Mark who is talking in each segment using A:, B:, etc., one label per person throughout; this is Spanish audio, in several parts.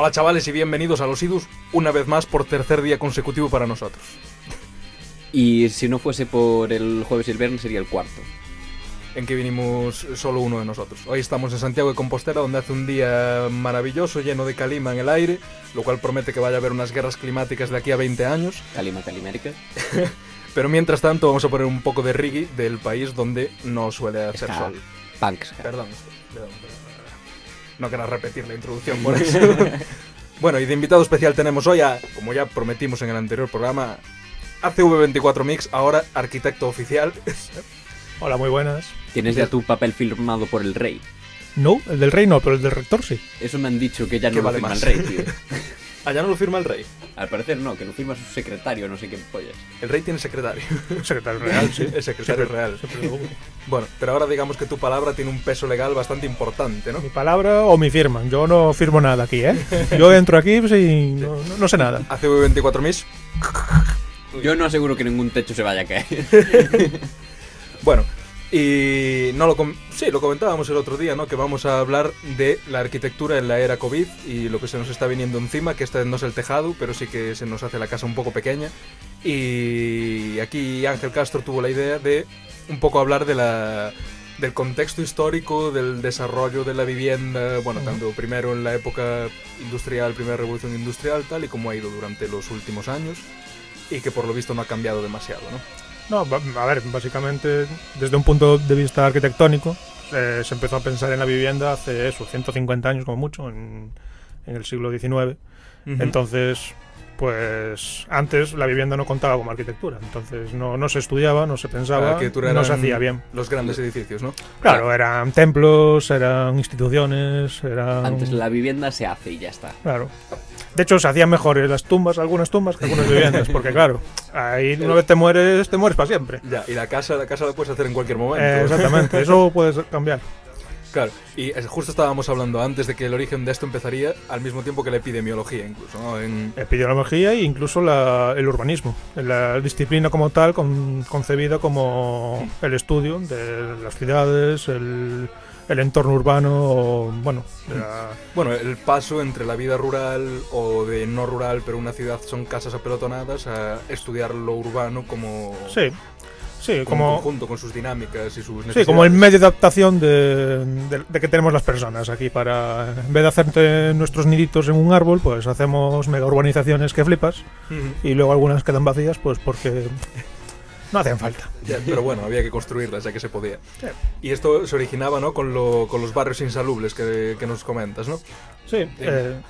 A: Hola chavales y bienvenidos a los IDUS una vez más por tercer día consecutivo para nosotros.
B: Y si no fuese por el jueves y el viernes sería el cuarto.
A: En que vinimos solo uno de nosotros. Hoy estamos en Santiago de Compostela donde hace un día maravilloso, lleno de calima en el aire, lo cual promete que vaya a haber unas guerras climáticas de aquí a 20 años.
B: Calima Calimérica.
A: Pero mientras tanto vamos a poner un poco de reggae del país donde no suele hacer sol.
B: Punks.
A: Perdón, perdón, perdón. No querrás repetir la introducción por eso. bueno, y de invitado especial tenemos hoy a, como ya prometimos en el anterior programa, ACV24 Mix, ahora arquitecto oficial.
C: Hola, muy buenas.
B: Tienes ya tu papel firmado por el rey.
C: No, el del rey no, pero el del rector sí.
B: Eso me han dicho que ya
A: ¿Qué
B: no lo
A: vale
B: firma
A: más?
B: el rey, tío.
A: Allá no lo firma el rey.
B: Al parecer no, que lo firma su secretario, no sé qué pollas.
A: El rey tiene secretario.
C: Secretario real, sí.
A: El secretario real.
C: Siempre lo hubo.
A: Bueno, pero ahora digamos que tu palabra tiene un peso legal bastante importante, ¿no?
C: Mi palabra o mi firma. Yo no firmo nada aquí, ¿eh? Yo entro aquí pues, y no, no- no sé nada.
A: ACV24 Mix.
B: Yo no aseguro que ningún techo se vaya a caer.
A: Bueno, y no lo sí, lo comentábamos el otro día, ¿no? Que vamos a hablar de la arquitectura en la era COVID y lo que se nos está viniendo encima, que esta no es el tejado, pero sí que se nos hace la casa un poco pequeña. Y aquí Ángel Castro tuvo la idea de un poco hablar de la del contexto histórico, del desarrollo de la vivienda, bueno, tanto primero en la época industrial, primera revolución industrial, tal, y cómo ha ido durante los últimos años, y que por lo visto no ha cambiado demasiado, ¿no?
C: No, a ver, básicamente, desde un punto de vista arquitectónico, eh, se empezó a pensar en la vivienda hace eso, 150 años como mucho, en, en el siglo XIX. Entonces, pues antes la vivienda no contaba como arquitectura. Entonces no, no se estudiaba, no se
A: La
C: pensaba,
A: arquitectura
C: no se hacía bien.
A: Los grandes edificios, ¿no?
C: Claro, eran templos, eran instituciones, eran...
B: Antes la vivienda se hace y ya está.
C: Claro. De hecho, se hacían mejores las tumbas, algunas tumbas, que algunas viviendas, porque claro, ahí una vez te mueres, te mueres para siempre.
A: Ya, y la casa, la casa la puedes hacer en cualquier momento.
C: Eh, exactamente, eso puedes cambiar.
A: Claro, y justo estábamos hablando antes de que el origen de esto empezaría al mismo tiempo que la epidemiología, incluso, ¿no? En,
C: Epidemiología e incluso la- el urbanismo, la disciplina como tal, con- concebida como el estudio de las ciudades, el, el entorno urbano, o, bueno, la-
A: bueno, el paso entre la vida rural o de no rural, pero una ciudad son casas apelotonadas, a estudiar lo urbano como,
C: sí, sí,
A: como un
C: como,
A: conjunto con sus dinámicas y sus
C: Sí,
A: necesidades.
C: como el medio de adaptación de, de- de que tenemos las personas aquí para, en vez de hacerte nuestros niditos en un árbol, pues hacemos mega urbanizaciones que flipas y luego algunas quedan vacías, pues porque no hacen falta.
A: Ya, pero bueno, había que construirlas ya que se podía.
C: Sí.
A: Y esto se originaba, ¿no? Con, lo- con los barrios insalubres que, que nos comentas, ¿no?
C: Sí, eh,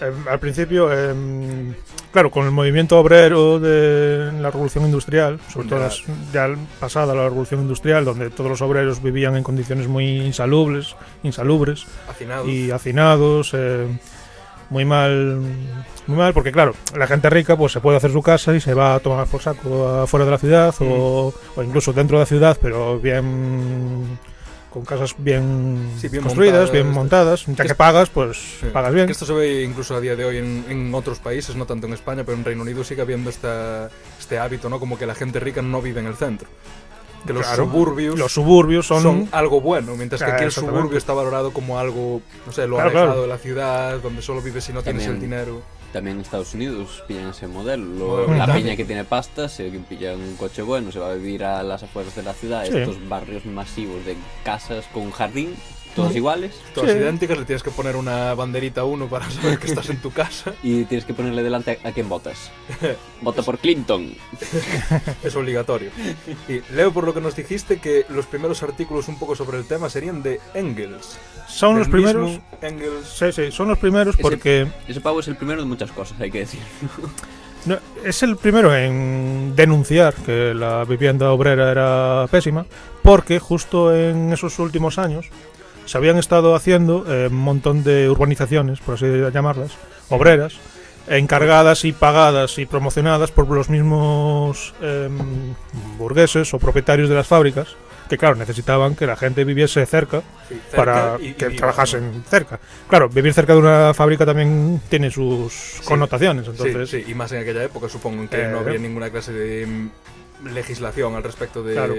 C: em, al principio, em, claro, con el movimiento obrero de la revolución industrial, sobre todo
A: Ya.
C: las- ya pasada la revolución industrial, donde todos los obreros vivían en condiciones muy insalubres, insalubres,
A: Hacinados.
C: y hacinados, eh, muy mal, muy mal, porque claro, la gente rica pues se puede hacer su casa y se va a tomar por saco afuera de la ciudad o, o incluso dentro de la ciudad, pero bien con casas bien,
A: Sí, bien
C: construidas,
A: montadas.
C: bien montadas, ya que pagas, pues
A: Sí.
C: pagas bien.
A: Que esto se ve incluso a día de hoy en, en otros países, no tanto en España, pero en Reino Unido sigue habiendo esta, este hábito, ¿no? Como que la gente rica no vive en el centro. Que los
C: Claro,
A: suburbios
C: Los suburbios son,
A: son, algo bueno, mientras que aquí el suburbio está valorado como algo, no sé, lo
C: Claro,
A: alejado
C: claro.
A: de la ciudad, donde solo vives si no tienes el dinero.
B: También en Estados Unidos pillan ese modelo. La peña que tiene pasta se pilla un coche bueno, se va a vivir a las afueras de la ciudad,
C: Sí.
B: estos barrios masivos de casas con jardín, todos iguales,
A: Todas
C: Sí.
A: idénticas, le tienes que poner una banderita a uno para saber que estás en tu casa.
B: y tienes que ponerle delante a, a quién votas. Vota por Clinton.
A: Es obligatorio. Y leo por lo que nos dijiste que los primeros artículos un poco sobre el tema serían de Engels.
C: son los primeros.
A: Engels.
C: Sí, sí, son los primeros
B: Ese-
C: porque
B: Ese pavo es el primero de muchas cosas, hay que decir.
C: no, es el primero en denunciar que la vivienda obrera era pésima, porque justo en esos últimos años se habían estado haciendo eh, un montón de urbanizaciones, por así llamarlas, obreras, encargadas y pagadas y promocionadas por los mismos em, burgueses o propietarios de las fábricas, que claro, necesitaban que la gente viviese cerca
A: Sí, cerca
C: para
A: y-
C: que
A: y-
C: trabajasen cerca. Claro, vivir cerca de una fábrica también tiene sus connotaciones, entonces...
A: Sí, sí, y más en aquella época supongo que
C: Eh,
A: no había ninguna clase de mm, legislación al respecto de
C: Claro.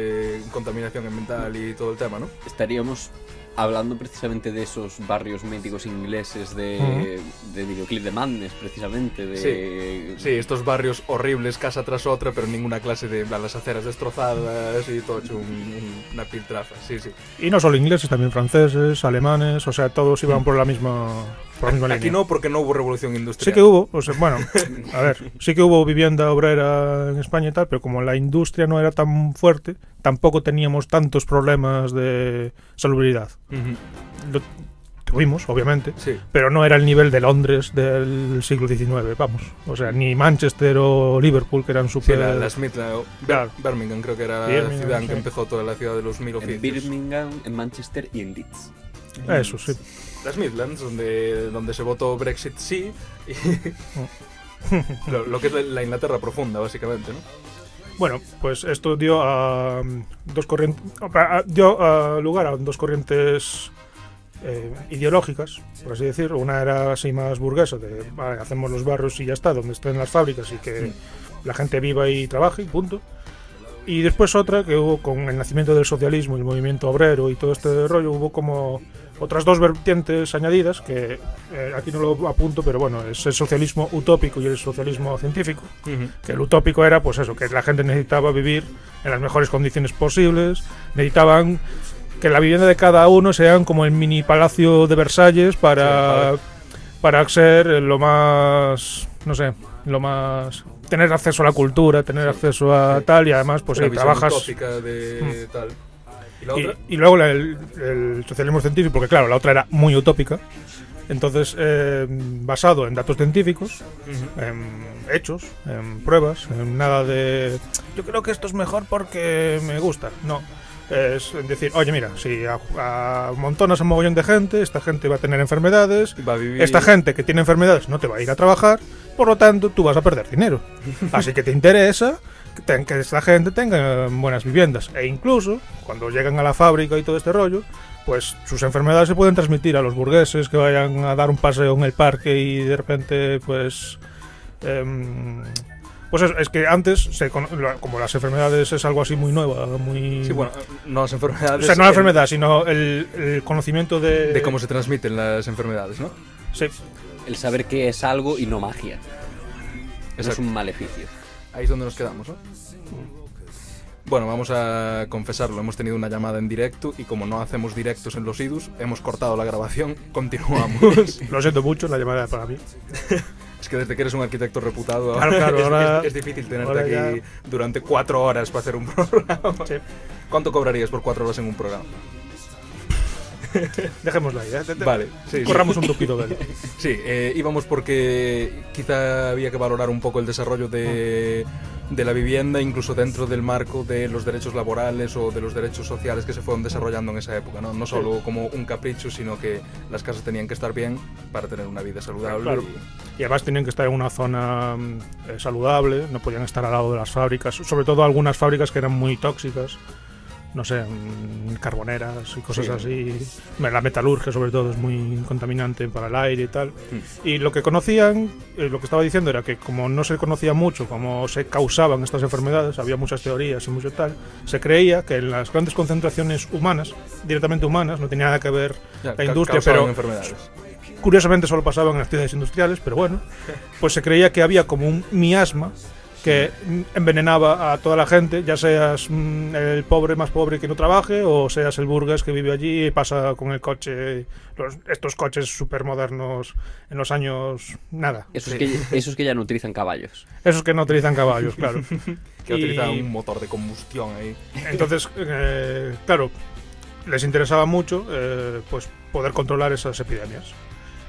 A: contaminación ambiental y todo el tema, ¿no?
B: Estaríamos hablando precisamente de esos barrios míticos ingleses de, de videoclip de Madness, precisamente. De,
A: Sí, estos barrios horribles casa tras otra, pero ninguna clase de las aceras destrozadas y todo hecho un- un- una piltrafa. Sí, sí.
C: Y no solo ingleses, también franceses, alemanes, o sea, todos iban por la misma, por la misma
A: Aquí
C: línea.
A: no porque no hubo revolución industrial.
C: Sí que hubo, o sea, bueno, a ver, sí que hubo vivienda obrera en España y tal, pero como la industria no era tan fuerte, tampoco teníamos tantos problemas de salubridad.
A: Ujú,
C: Lo tuvimos, obviamente,
A: Sí.
C: pero no era el nivel de Londres del siglo XIX, vamos. O sea, ni Manchester o Liverpool, que eran
A: Sí,
C: súper...
A: la, la Smith, la-
C: Claro.
A: Birmingham creo que era la
C: Birmingham,
A: ciudad en que
C: sí.
A: empezó toda la ciudad de los mil
B: en
A: oficios.
B: Birmingham, en Manchester y en Leeds.
C: Eso, sí.
A: Las Midlands, donde, donde se votó Brexit sí, y lo, lo que es la- la Inglaterra profunda, básicamente, ¿no?
C: Bueno, pues esto dio a dos corrientes, dio lugar a dos corrientes eh, ideológicas, por así decir. Una era así más burguesa, de vale, hacemos los barrios y ya está, donde estén las fábricas y que la gente viva y trabaje, punto. Y después otra que hubo con el nacimiento del socialismo y el movimiento obrero y todo este rollo, hubo como otras dos vertientes añadidas, que eh, aquí no lo apunto, pero bueno, es el socialismo utópico y el socialismo científico que el utópico era pues eso, que la gente necesitaba vivir en las mejores condiciones posibles, necesitaban que la vivienda de cada uno sean como el mini palacio de Versalles para, para ser lo más, no sé, lo más... tener acceso a la cultura, tener acceso a
A: sí.
C: tal y además pues
A: Una
C: sí, trabajas...
A: de tal. ¿Y la
C: Y,
A: otra?
C: y luego la- el, el socialismo científico, porque claro, la otra era muy utópica, entonces eh, basado en datos científicos,
A: Ujú.
C: en hechos, en pruebas, en nada de yo creo que esto es mejor porque me gusta. No. Es decir, oye, mira, si a, a a mogollón de gente, esta gente va a tener enfermedades,
A: Va a vivir...
C: esta gente que tiene enfermedades no te va a ir a trabajar, por lo tanto tú vas a perder dinero. Así que te interesa que, que esta gente tenga buenas viviendas. E incluso, cuando llegan a la fábrica y todo este rollo, pues sus enfermedades se pueden transmitir a los burgueses que vayan a dar un paseo en el parque y de repente, pues... em, pues es, es que antes, se como las enfermedades es algo así muy nueva, muy...
A: Sí, bueno, no las
C: o
A: enfermedades...
C: sea, no la enfermedad, sino el, el conocimiento de...
A: De cómo se transmiten las enfermedades, ¿no?
C: Sí,
B: El saber que es algo y no magia. No es un maleficio.
A: Ahí es donde nos quedamos, ¿no? Bueno, vamos a confesarlo, hemos tenido una llamada en directo y como no hacemos directos en los IDUS, hemos cortado la grabación, continuamos.
C: lo siento mucho, la llamada era para mí.
A: es que desde que eres un arquitecto reputado,
C: Claro, claro,
A: es,
C: ahora-
A: es- es difícil tenerte aquí
C: ya-
A: durante cuatro horas para hacer un programa.
C: Sí.
A: ¿Cuánto cobrarías por cuatro horas en un programa?
C: Dejémosla ahí, ¿eh?
A: Vale, sí, sí.
C: Corramos un tupido velo.
A: Sí, eh, íbamos porque quizá había que valorar un poco el desarrollo de, de la vivienda, incluso dentro del marco de los derechos laborales o de los derechos sociales que se fueron desarrollando en esa época. No, no solo como un capricho, sino que las casas tenían que estar bien para tener una vida saludable.
C: Claro. Y además tenían que estar en una zona mm, eh, saludable, no podían estar al lado de las fábricas, sobre todo algunas fábricas que eran muy tóxicas, no sé, mm, carboneras y cosas
A: Sí.
C: así. La metalurgia sobre todo es muy contaminante para el aire y tal.
A: Mm.
C: Y lo que conocían, eh, lo que estaba diciendo era que como no se conocía mucho cómo se causaban estas enfermedades, había muchas teorías y mucho tal, se creía que en las grandes concentraciones humanas, directamente humanas, no tenía nada que ver
A: Ya,
C: la industria, pero
A: enfermedades.
C: curiosamente solo pasaba en las ciudades industriales, pero bueno, pues se creía que había como un miasma que envenenaba a toda la gente, ya seas mm, el pobre más pobre que no trabaje o seas el burgués que vive allí y pasa con el coche, los- estos coches súper modernos en los años nada.
B: Esos,
A: Sí.
B: que, esos que ya no utilizan caballos.
C: Esos que no utilizan caballos, claro.
A: Que
C: Y-
A: utilizaban un motor de combustión ahí.
C: Entonces, eh, claro, les interesaba mucho eh, pues poder controlar esas epidemias.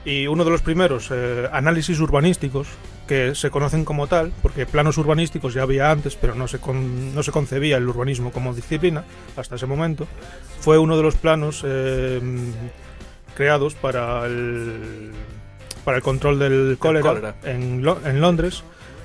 C: Y uno de los primeros eh, análisis urbanísticos que se conocen como tal, porque planos urbanísticos ya había antes, pero no se, con- no se concebía el urbanismo como disciplina hasta ese momento, fue uno de los planos eh, creados para el, para el control del cólera,
A: cólera.
C: En, en Londres.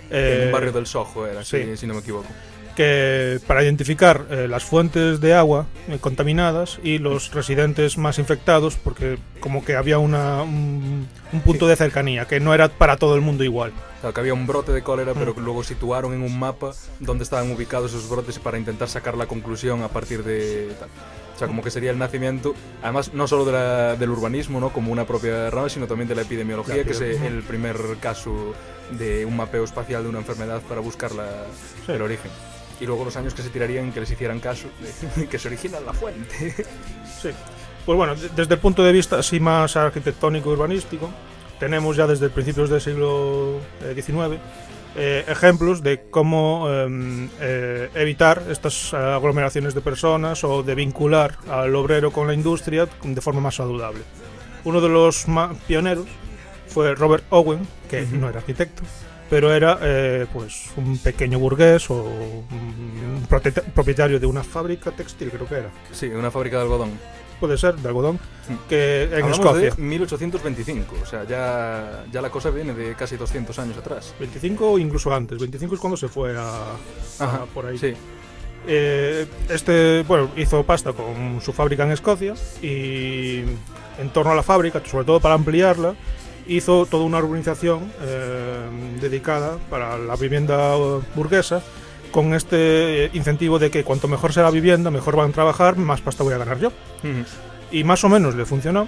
A: en
C: eh,
A: un barrio del Soho era,
C: sí.
A: si, si no me equivoco.
C: Que para identificar eh, las fuentes de agua eh, contaminadas y los residentes más infectados, porque como que había una, un, un punto de cercanía, que no era para todo el mundo igual.
A: Claro, que había un brote de cólera,
C: Mm.
A: pero que luego situaron en un mapa donde estaban ubicados esos brotes para intentar sacar la conclusión a partir de tal. O sea, como que sería el nacimiento, además no solo de la- del urbanismo, ¿no? como una propia rama, sino también de la epidemiología,
C: La
A: que es
C: epidem-
A: el primer caso de un mapeo espacial de una enfermedad para buscar la-
C: Sí.
A: el origen. Y luego los años que se tirarían que les hicieran caso, que se origina la fuente.
C: Sí. Pues bueno, de- desde el punto de vista así más arquitectónico y urbanístico, tenemos ya desde principios del siglo eh, XIX eh, ejemplos de cómo em, eh, evitar estas eh, aglomeraciones de personas o de vincular al obrero con la industria de forma más saludable. Uno de los pioneros fue Robert Owen, que
A: Ujú.
C: no era arquitecto, pero era eh, pues un pequeño burgués o un propietario de una fábrica textil, creo que era
A: Sí, una fábrica de algodón.
C: puede ser, de algodón,
A: Mm.
C: que en
A: Hablamos
C: Escocia.
A: de 1825, o sea, ya, ya la cosa viene de casi 200 años atrás.
C: 25 o incluso antes. 25 es cuando se fue a, a
A: Ajá,
C: por ahí.
A: Sí,
C: Eh, este, bueno, hizo pasta con su fábrica en Escocia y en torno a la fábrica, sobre todo para ampliarla, hizo toda una urbanización eh, dedicada para la vivienda burguesa con este incentivo de que cuanto mejor sea la vivienda, mejor van a trabajar, más pasta voy a ganar yo.
A: Ujú.
C: Y más o menos le funcionó.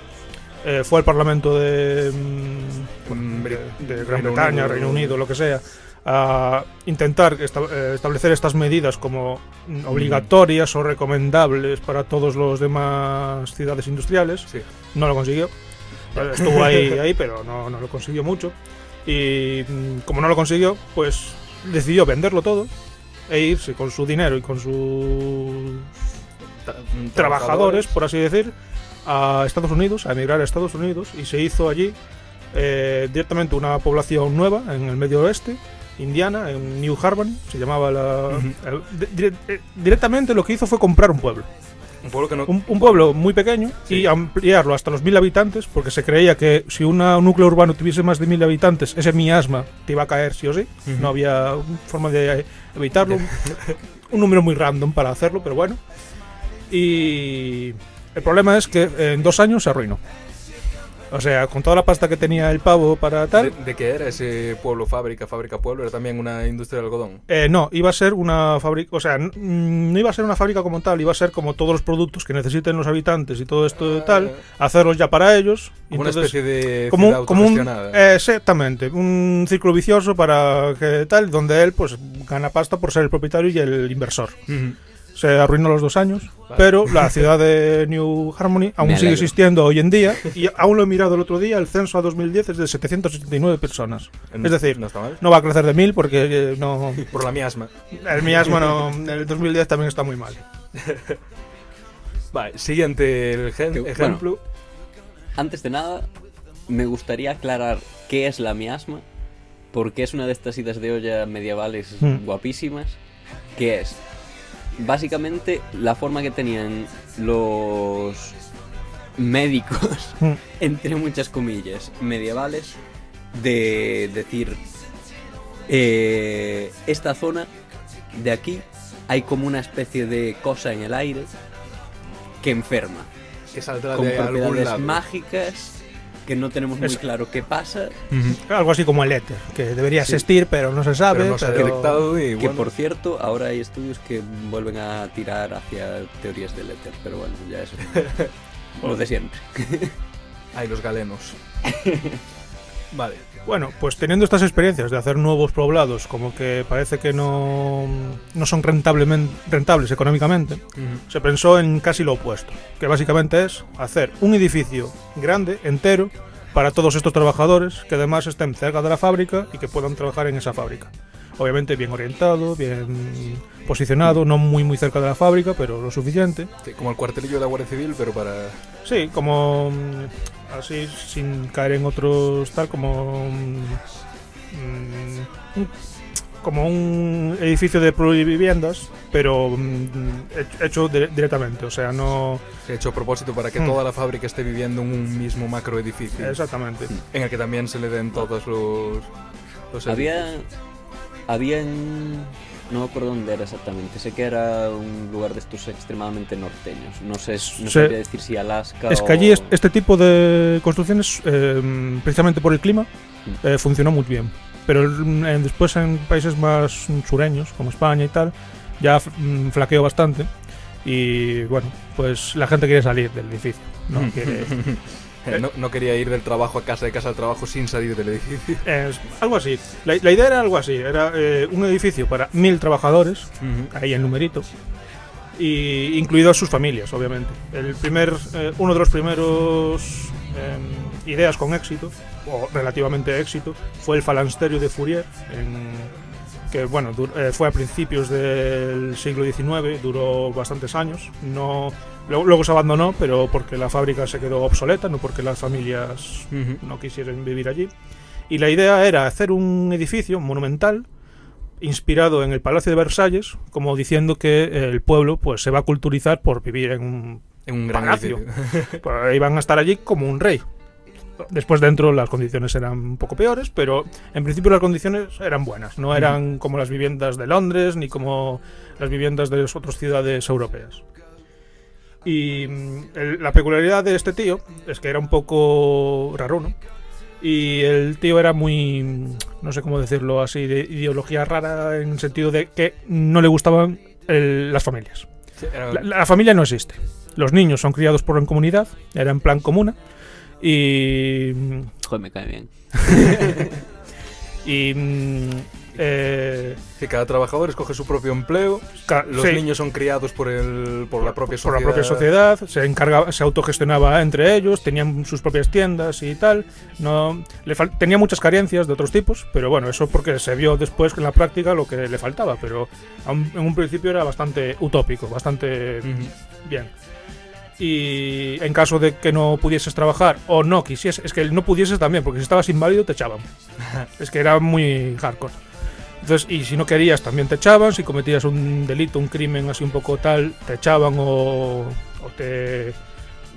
C: Eh, fue al Parlamento de, mm, de,
A: Bri-
C: de Gran
A: Reino
C: Bretaña,
A: Unido.
C: Reino Unido, lo que sea, a intentar esta- eh, establecer estas medidas como obligatorias o recomendables para todos los demás ciudades industriales.
A: Sí.
C: No lo consiguió. Estuvo ahí, ahí pero no, no lo consiguió mucho. Y mm, como no lo consiguió, pues decidió venderlo todo e irse con su dinero y con sus
A: mm,
C: trabajadores, por así decir, a Estados Unidos, a emigrar a Estados Unidos y se hizo allí eh, directamente una población nueva en el medio oeste, Indiana, en New Harmony, se llamaba la... El- di- eh, directamente lo que hizo fue comprar un pueblo,
A: Un pueblo que no.
C: un, un pueblo muy pequeño
A: Sí.
C: y ampliarlo hasta los mil habitantes porque se creía que si una- un núcleo urbano tuviese más de mil habitantes, ese miasma te iba a caer sí o sí, no había forma de evitarlo, un número muy random para hacerlo, pero bueno. Y el problema es que en dos años se arruinó. O sea, con toda la pasta que tenía el pavo para
A: ¿De,
C: tal,
A: de qué era ese pueblo fábrica, fábrica pueblo? Era también una industria de algodón.
C: eh, no, iba a ser una fábrica, o sea, mm, no iba a ser una fábrica como tal, iba a ser como todos los productos que necesiten los habitantes y todo esto de tal, hacerlos ya para ellos.
A: Como una
C: entonces-
A: especie de
C: como, como un eh, exactamente un círculo vicioso para que tal donde él pues gana pasta por ser el propietario y el inversor
A: Ujú.
C: Se arruinó los dos años
A: Vale.
C: pero la ciudad de New Harmony aún sigue existiendo hoy en día y aún lo he mirado el otro día el censo a 2010 es de 779 personas es decir
A: no está mal.
C: no va a crecer de mil porque eh, no
A: Por la miasma.
C: el miasma no el 2010 también está muy mal
A: Vale, siguiente el
B: bueno.
A: ejemplo.
B: Antes de nada, me gustaría aclarar qué es la miasma, porque es una de estas idas de olla medievales
C: Hmm.
B: guapísimas, que es básicamente la forma que tenían los médicos,
C: Hmm.
B: entre muchas comillas, medievales, de decir, eh, esta zona de aquí hay como una especie de cosa en el aire que enferma
A: Que saldrá
B: con
A: de algún
B: propiedades
A: lado.
B: mágicas que no tenemos muy claro qué pasa.
A: Ujú.
C: algo así como el éter que debería
A: Sí.
C: existir pero no se sabe
A: Pero no se ha
C: pero-
A: detectado y
B: Que
A: bueno,
B: por cierto, ahora hay estudios que vuelven a tirar hacia teorías del éter, pero bueno, ya eso. Lo de siempre.
A: hay los galenos. vale.
C: Bueno, pues teniendo estas experiencias de hacer nuevos poblados, como que parece que no, no son rentables económicamente, se pensó en casi lo opuesto, que básicamente es hacer un edificio grande, entero, para todos estos trabajadores, que además estén cerca de la fábrica y que puedan trabajar en esa fábrica. Obviamente bien orientado, bien posicionado, no muy muy cerca de la fábrica, pero lo suficiente.
A: Sí, como el cuartelillo de la Guardia Civil, pero para.
C: Sí, como así sin caer en otros tal como mm, un, como un edificio de pluriviviendas, pero mm, hecho de, directamente, o sea, no
A: hecho a propósito para que
C: Mm.
A: toda la fábrica esté viviendo en un mismo macroedificio
C: exactamente.
A: en el que también se le den todos los los
B: Había. Había en. No me acuerdo dónde era exactamente. Sé que era un lugar de estos extremadamente norteños. No sé, no
C: Se-
B: sabría decir si Alaska
C: Es
B: o...
C: que allí es- este tipo de construcciones, eh, precisamente por el clima, eh, funcionó muy bien. Pero después en países más sureños, como España y tal, ya mm, flaqueó bastante. Y bueno, pues la gente quiere salir del edificio. No quiere,
A: no, no quería ir del trabajo a casa, de casa al trabajo sin salir del edificio.
C: es algo así. La, la idea era algo así. Era eh, un edificio para mil trabajadores, ahí el numerito, y incluidos sus familias, obviamente. El primer, eh, uno de los primeros em, ideas con éxito, o relativamente éxito, fue el falansterio de Fourier, en- que bueno, eh, fue a principios del siglo XIX, duró bastantes años. No, luego, se abandonó, pero porque la fábrica se quedó obsoleta, no porque las familias no quisieran vivir allí. Y la idea era hacer un edificio monumental inspirado en el Palacio de Versalles, como diciendo que el pueblo pues se va a culturizar por vivir en un
A: En un gran
C: Palacio. pues, iban a estar allí como un rey. Después dentro las condiciones eran un poco peores, pero en principio las condiciones eran buenas. No eran como las viviendas de Londres ni como las viviendas de las otras ciudades europeas. Y mm, el- la peculiaridad de este tío es que era un poco raro, ¿no? Y el tío era muy, mm, no sé cómo decirlo así, de ideología rara en el sentido de que no le gustaban el- las familias.
A: Sí, era-
C: La, la familia no existe. Los niños son criados por en comunidad, era en plan comuna. Y.
B: Joder, me cae bien.
C: Y. eh,
A: que cada trabajador escoge su propio empleo, los
C: sí,
A: niños son criados por el por la propia
C: por
A: sociedad.
C: la propia sociedad, se encargaba, se autogestionaba entre ellos, tenían sus propias tiendas y tal. No, le tenía muchas carencias de otros tipos, pero bueno, eso porque se vio después que en la práctica lo que le faltaba, pero un- en un principio era bastante utópico, bastante. Bien. Y en caso de que no pudieses trabajar o no quisieses, es que no pudieses también, porque si estabas inválido te echaban. es que era muy hardcore. Entonces, y si no querías también te echaban, si cometías un delito, un crimen así un poco tal, te echaban o, o te...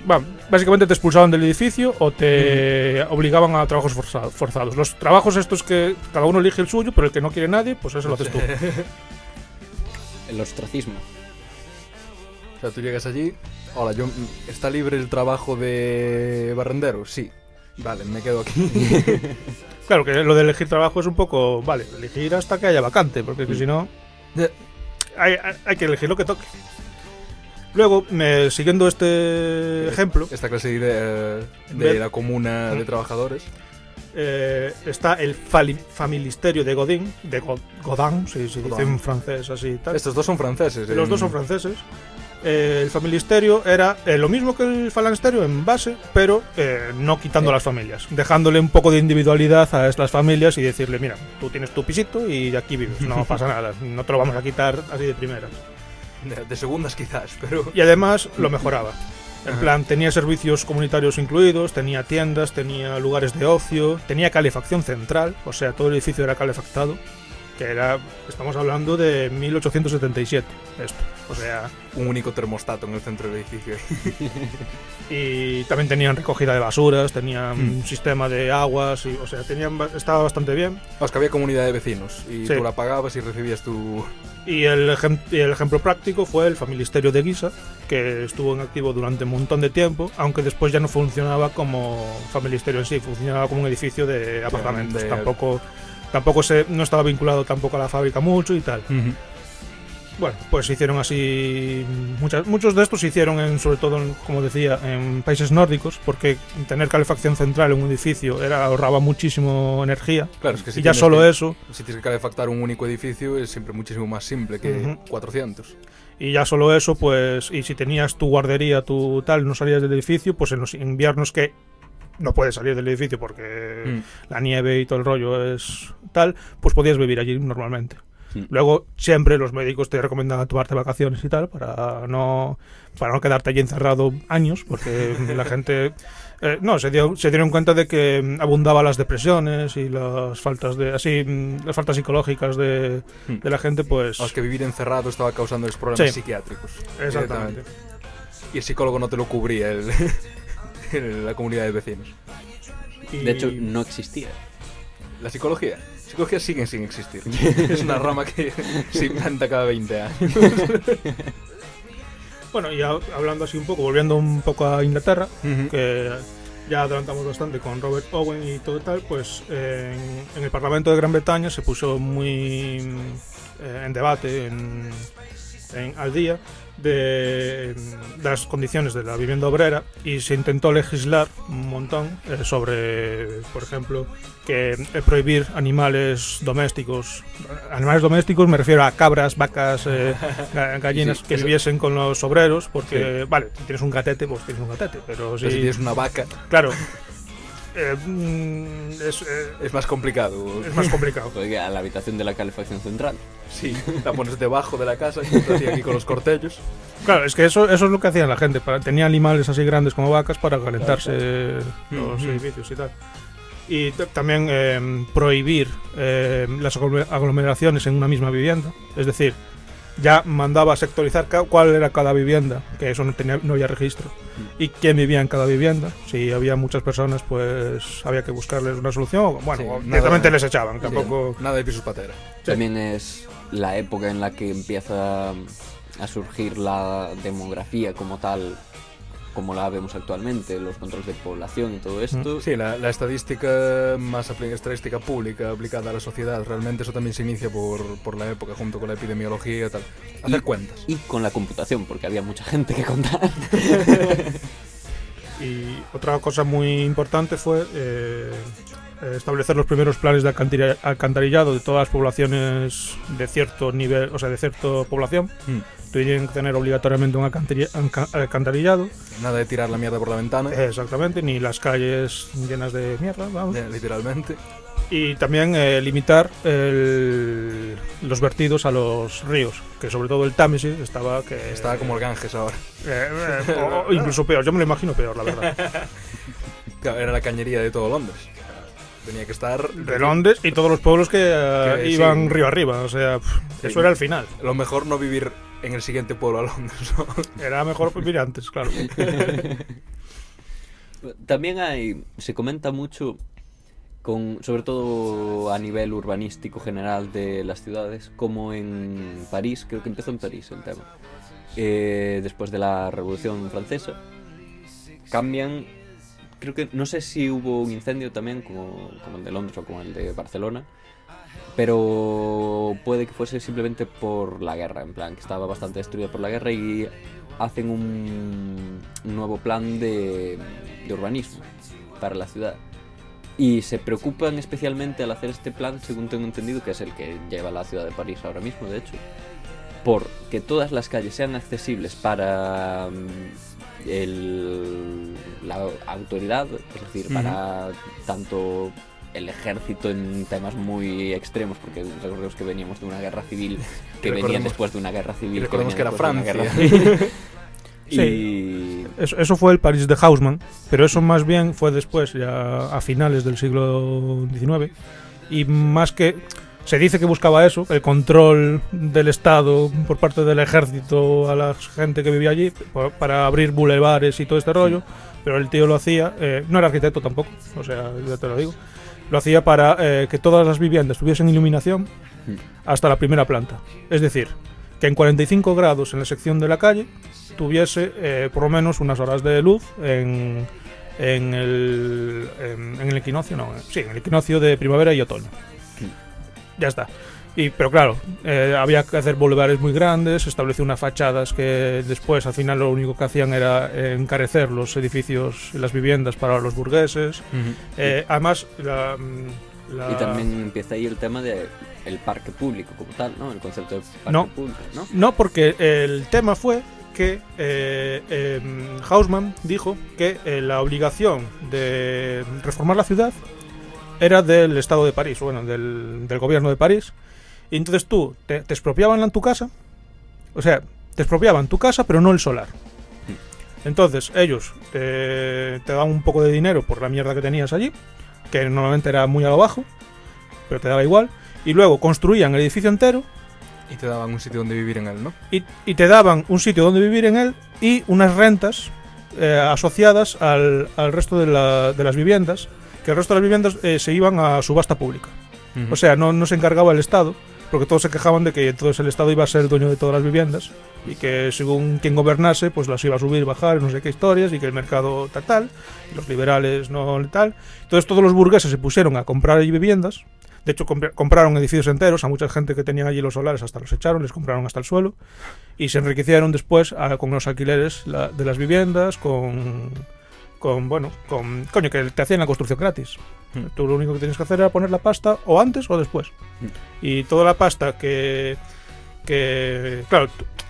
C: Bueno, básicamente te expulsaban del edificio o te obligaban a trabajos forza- forzados. Los trabajos estos que cada uno elige el suyo, pero el que no quiere nadie, pues eso lo haces tú.
B: El ostracismo.
A: O sea, tú llegas allí, hola, yo ¿está libre el trabajo de barrendero? Sí. Vale, me quedo aquí.
C: Claro, que lo de elegir trabajo es un poco, vale, elegir hasta que haya vacante, porque que si no, hay, hay- que elegir lo que toque. Luego, me, siguiendo este ejemplo,
A: Esta clase de idea de la comuna de trabajadores.
C: eh, está el familisterio de Godin, de Go- Godin, si se dice en francés así y tal.
A: Estos dos son franceses.
C: Los
A: en-
C: dos son franceses. Eh, el familisterio era eh, lo mismo que el falansterio en base, pero eh, no quitando las familias, dejándole un poco de individualidad a estas familias y decirle, mira, tú tienes tu pisito y aquí vives, no pasa nada, no te lo vamos a quitar así de primera.
A: De, de segundas quizás, pero...
C: Y además lo mejoraba. En plan, tenía servicios comunitarios incluidos, tenía tiendas, tenía lugares de ocio, tenía calefacción central, o sea, todo el edificio era calefactado, que era, estamos hablando de 1877, esto, o sea,
A: Un único termostato en el centro del edificio.
C: y también tenían recogida de basuras, tenían
A: Mm.
C: un sistema de aguas, y, o sea, tenían, ba- estaba bastante bien.
A: Más que había comunidad de vecinos y
C: Sí.
A: tú la pagabas y recibías tu...
C: Y el, ejem- y el ejemplo práctico fue el familisterio de Guisa, que estuvo en activo durante un montón de tiempo, aunque después ya no funcionaba como familisterio en sí, funcionaba como un edificio de apartamentos.
A: de-
C: Tampoco, tampoco se, no estaba vinculado tampoco a la fábrica mucho y tal. Bueno, pues se hicieron así. Muchas, muchos de estos se hicieron, en, sobre todo, en, como decía, en países nórdicos, porque tener calefacción central en un edificio era, ahorraba muchísimo energía.
A: Claro, es que si
C: y ya solo
A: que-
C: eso,
A: Si tienes que calefactar un único edificio es siempre muchísimo más simple que
C: Ujú.
A: 400.
C: y ya solo eso, pues. Y si tenías tu guardería, tu tal, no salías del edificio, pues en los inviernos que no puedes salir del edificio porque
A: Mm.
C: la nieve y todo el rollo es tal, pues podías vivir allí normalmente.
B: Mm.
C: Luego, siempre los médicos te recomiendan tomarte vacaciones y tal para no, para no quedarte allí encerrado años, porque la gente. eh, no, se, dio- se dieron cuenta de que abundaban las depresiones y las faltas de. Así, mm, las faltas psicológicas de,
A: Mm.
C: de la gente, pues.
A: Os que vivir encerrado estaba causándoles problemas
C: Sí.
A: psiquiátricos.
C: Exactamente.
A: Y el psicólogo no te lo cubría el, el- la comunidad de vecinos.
C: Y-
B: De hecho, no existía.
A: La psicología. La psicología sigue sin existir. es una rama que se implanta cada 20 años.
C: Bueno, y ha- hablando así un poco, volviendo un poco a Inglaterra, que ya adelantamos bastante con Robert Owen y todo tal, pues eh, en, en el Parlamento de Gran Bretaña se puso muy mm, eh, en debate en, en- al día de, mm, de las condiciones de la vivienda obrera y se intentó legislar un montón eh, sobre, por ejemplo, que eh, prohibir animales domésticos. Animales domésticos me refiero a cabras, vacas, eh, ga- gallinas
A: Sí,
C: que
A: eso-
C: viviesen con los obreros, porque, vale, si tienes un gatete, pues tienes un gatete, pero si,
A: Pero si tienes una vaca,
C: claro, eh, mm, es, eh,
A: es más complicado.
C: es más complicado.
B: A la habitación de la calefacción central.
A: Sí, la pones debajo de la casa, como aquí con los cortellos.
C: Claro, es que eso, eso es lo que hacía la gente. Para, tenía animales así grandes como vacas para calentarse los edificios y tal. Y también eh, prohibir eh, las aglo- aglomeraciones en una misma vivienda. Es decir, ya mandaba sectorizar ca- cuál era cada vivienda, que eso no, tenía, no había registro, y quién vivía en cada vivienda. Si había muchas personas, pues había que buscarles una solución. Bueno,
A: Sí,
C: o
A: nada-
C: directamente les echaban. Tampoco.
A: Nada de pisos patera.
B: También es la época en la que empieza a surgir la demografía como tal, como la vemos actualmente, los controles de población y todo esto.
A: Sí, la, la estadística más estadística pública aplicada a la sociedad, realmente eso también se inicia por, por la época, junto con la epidemiología y tal. Hacer
B: Y-
A: cuentas.
B: Y con la computación, porque había mucha gente que contar.
C: Y otra cosa muy importante fue eh, establecer los primeros planes de alcantari- alcantarillado de todas las poblaciones de cierto nivel, o sea, de cierta población.
A: Mm.
C: Tenían que tener obligatoriamente un alcantari- alca- alcantarillado.
A: Nada de tirar la mierda por la ventana,
C: Eh, exactamente, ni las calles llenas de mierda, vamos.
A: eh, literalmente.
C: Y también eh, limitar el- los vertidos a los ríos, que sobre todo el Támesis estaba que
A: Estaba como el Ganges ahora.
C: eh, eh, o- incluso peor. Yo me lo imagino peor, la verdad.
A: Era la cañería de todo Londres. Tenía que estar...
C: de Londres y todos los pueblos que, eh,
A: Que sí.
C: iban río arriba. O sea, pf,
A: Sí.
C: eso era el final.
A: Lo mejor no vivir en el siguiente pueblo a Londres. ¿no?
C: Era mejor vivir antes, claro.
B: También hay, se comenta mucho, con, sobre todo a nivel urbanístico general de las ciudades, como en París, creo que empezó en París el tema, eh, después de la Revolución Francesa, cambian, creo que, no sé si hubo un incendio también como, como el de Londres o como el de Barcelona, pero puede que fuese simplemente por la guerra, en plan, que estaba bastante destruida por la guerra y hacen un, nuevo plan de, de urbanismo para la ciudad. Y se preocupan especialmente al hacer este plan, según tengo entendido, que es el que lleva la ciudad de París ahora mismo, de hecho, por que todas las calles sean accesibles para el- la autoridad, es decir, para tanto el ejército en temas muy extremos, porque recordemos que veníamos de una guerra civil, que
A: recordemos-
B: después de una guerra civil.
A: recordemos que
B: venía
A: era Francia.
C: Sí.
B: Y
C: Eso, eso fue el París de Haussmann, pero eso más bien fue después, ya a finales del siglo XIX. Y más que. Se dice que buscaba eso, el control del Estado por parte del ejército a la gente que vivía allí, pa- para abrir bulevares y todo este rollo. Pero el tío lo hacía, eh, no era arquitecto tampoco, o sea, ya te lo digo. Lo hacía para eh, que todas las viviendas tuviesen iluminación hasta la primera planta. Es decir, que en 45 grados en la sección de la calle tuviese eh, por lo menos unas horas de luz en, el, en, el equinoccio, no, sí, en el equinoccio de primavera y otoño. Ya está. Y, pero claro, eh, había que hacer bulevares muy grandes, estableció unas fachadas que después al final lo único que hacían era eh, encarecer los edificios y las viviendas para los burgueses. Eh, además, la, mm, la-
B: Y también empieza ahí el tema de el parque público como tal, ¿no? El concepto de parque
C: No.
B: público, ¿no?
C: No, porque el tema fue que eh, em, Haussmann dijo que eh, la obligación de reformar la ciudad era del Estado de París, bueno, del, del gobierno de París, Y entonces tú te, te expropiaban en tu casa, o sea, te expropiaban tu casa, pero no el solar. Entonces ellos te, te daban un poco de dinero por la mierda que tenías allí, que normalmente era muy a lo bajo, pero te daba igual. Y luego construían el edificio entero
A: Y te daban un sitio donde vivir en él, ¿no?
C: y, y te daban un sitio donde vivir en él y unas rentas eh, asociadas al, al resto de, la- de las viviendas, que el resto de las viviendas eh, se iban a subasta pública.
A: Ujú.
C: O sea, no, no se encargaba el Estado, porque todos se quejaban de que entonces el Estado iba a ser el dueño de todas las viviendas y que según quien gobernase, pues las iba a subir, bajar, no sé qué historias y que el mercado tal, tal, y los liberales no tal. Entonces todos los burgueses se pusieron a comprar allí viviendas. De hecho, compra- compraron edificios enteros. A mucha gente que tenían allí los solares hasta los echaron, les compraron hasta el suelo. Y se enriquecieron después ah, con los alquileres la- de las viviendas, con, con, bueno, con, coño, que te hacían la construcción gratis.
A: Hmm.
C: Tú lo único que tienes que hacer era poner la pasta o antes o después.
B: Hmm.
C: Y toda la pasta que, que claro,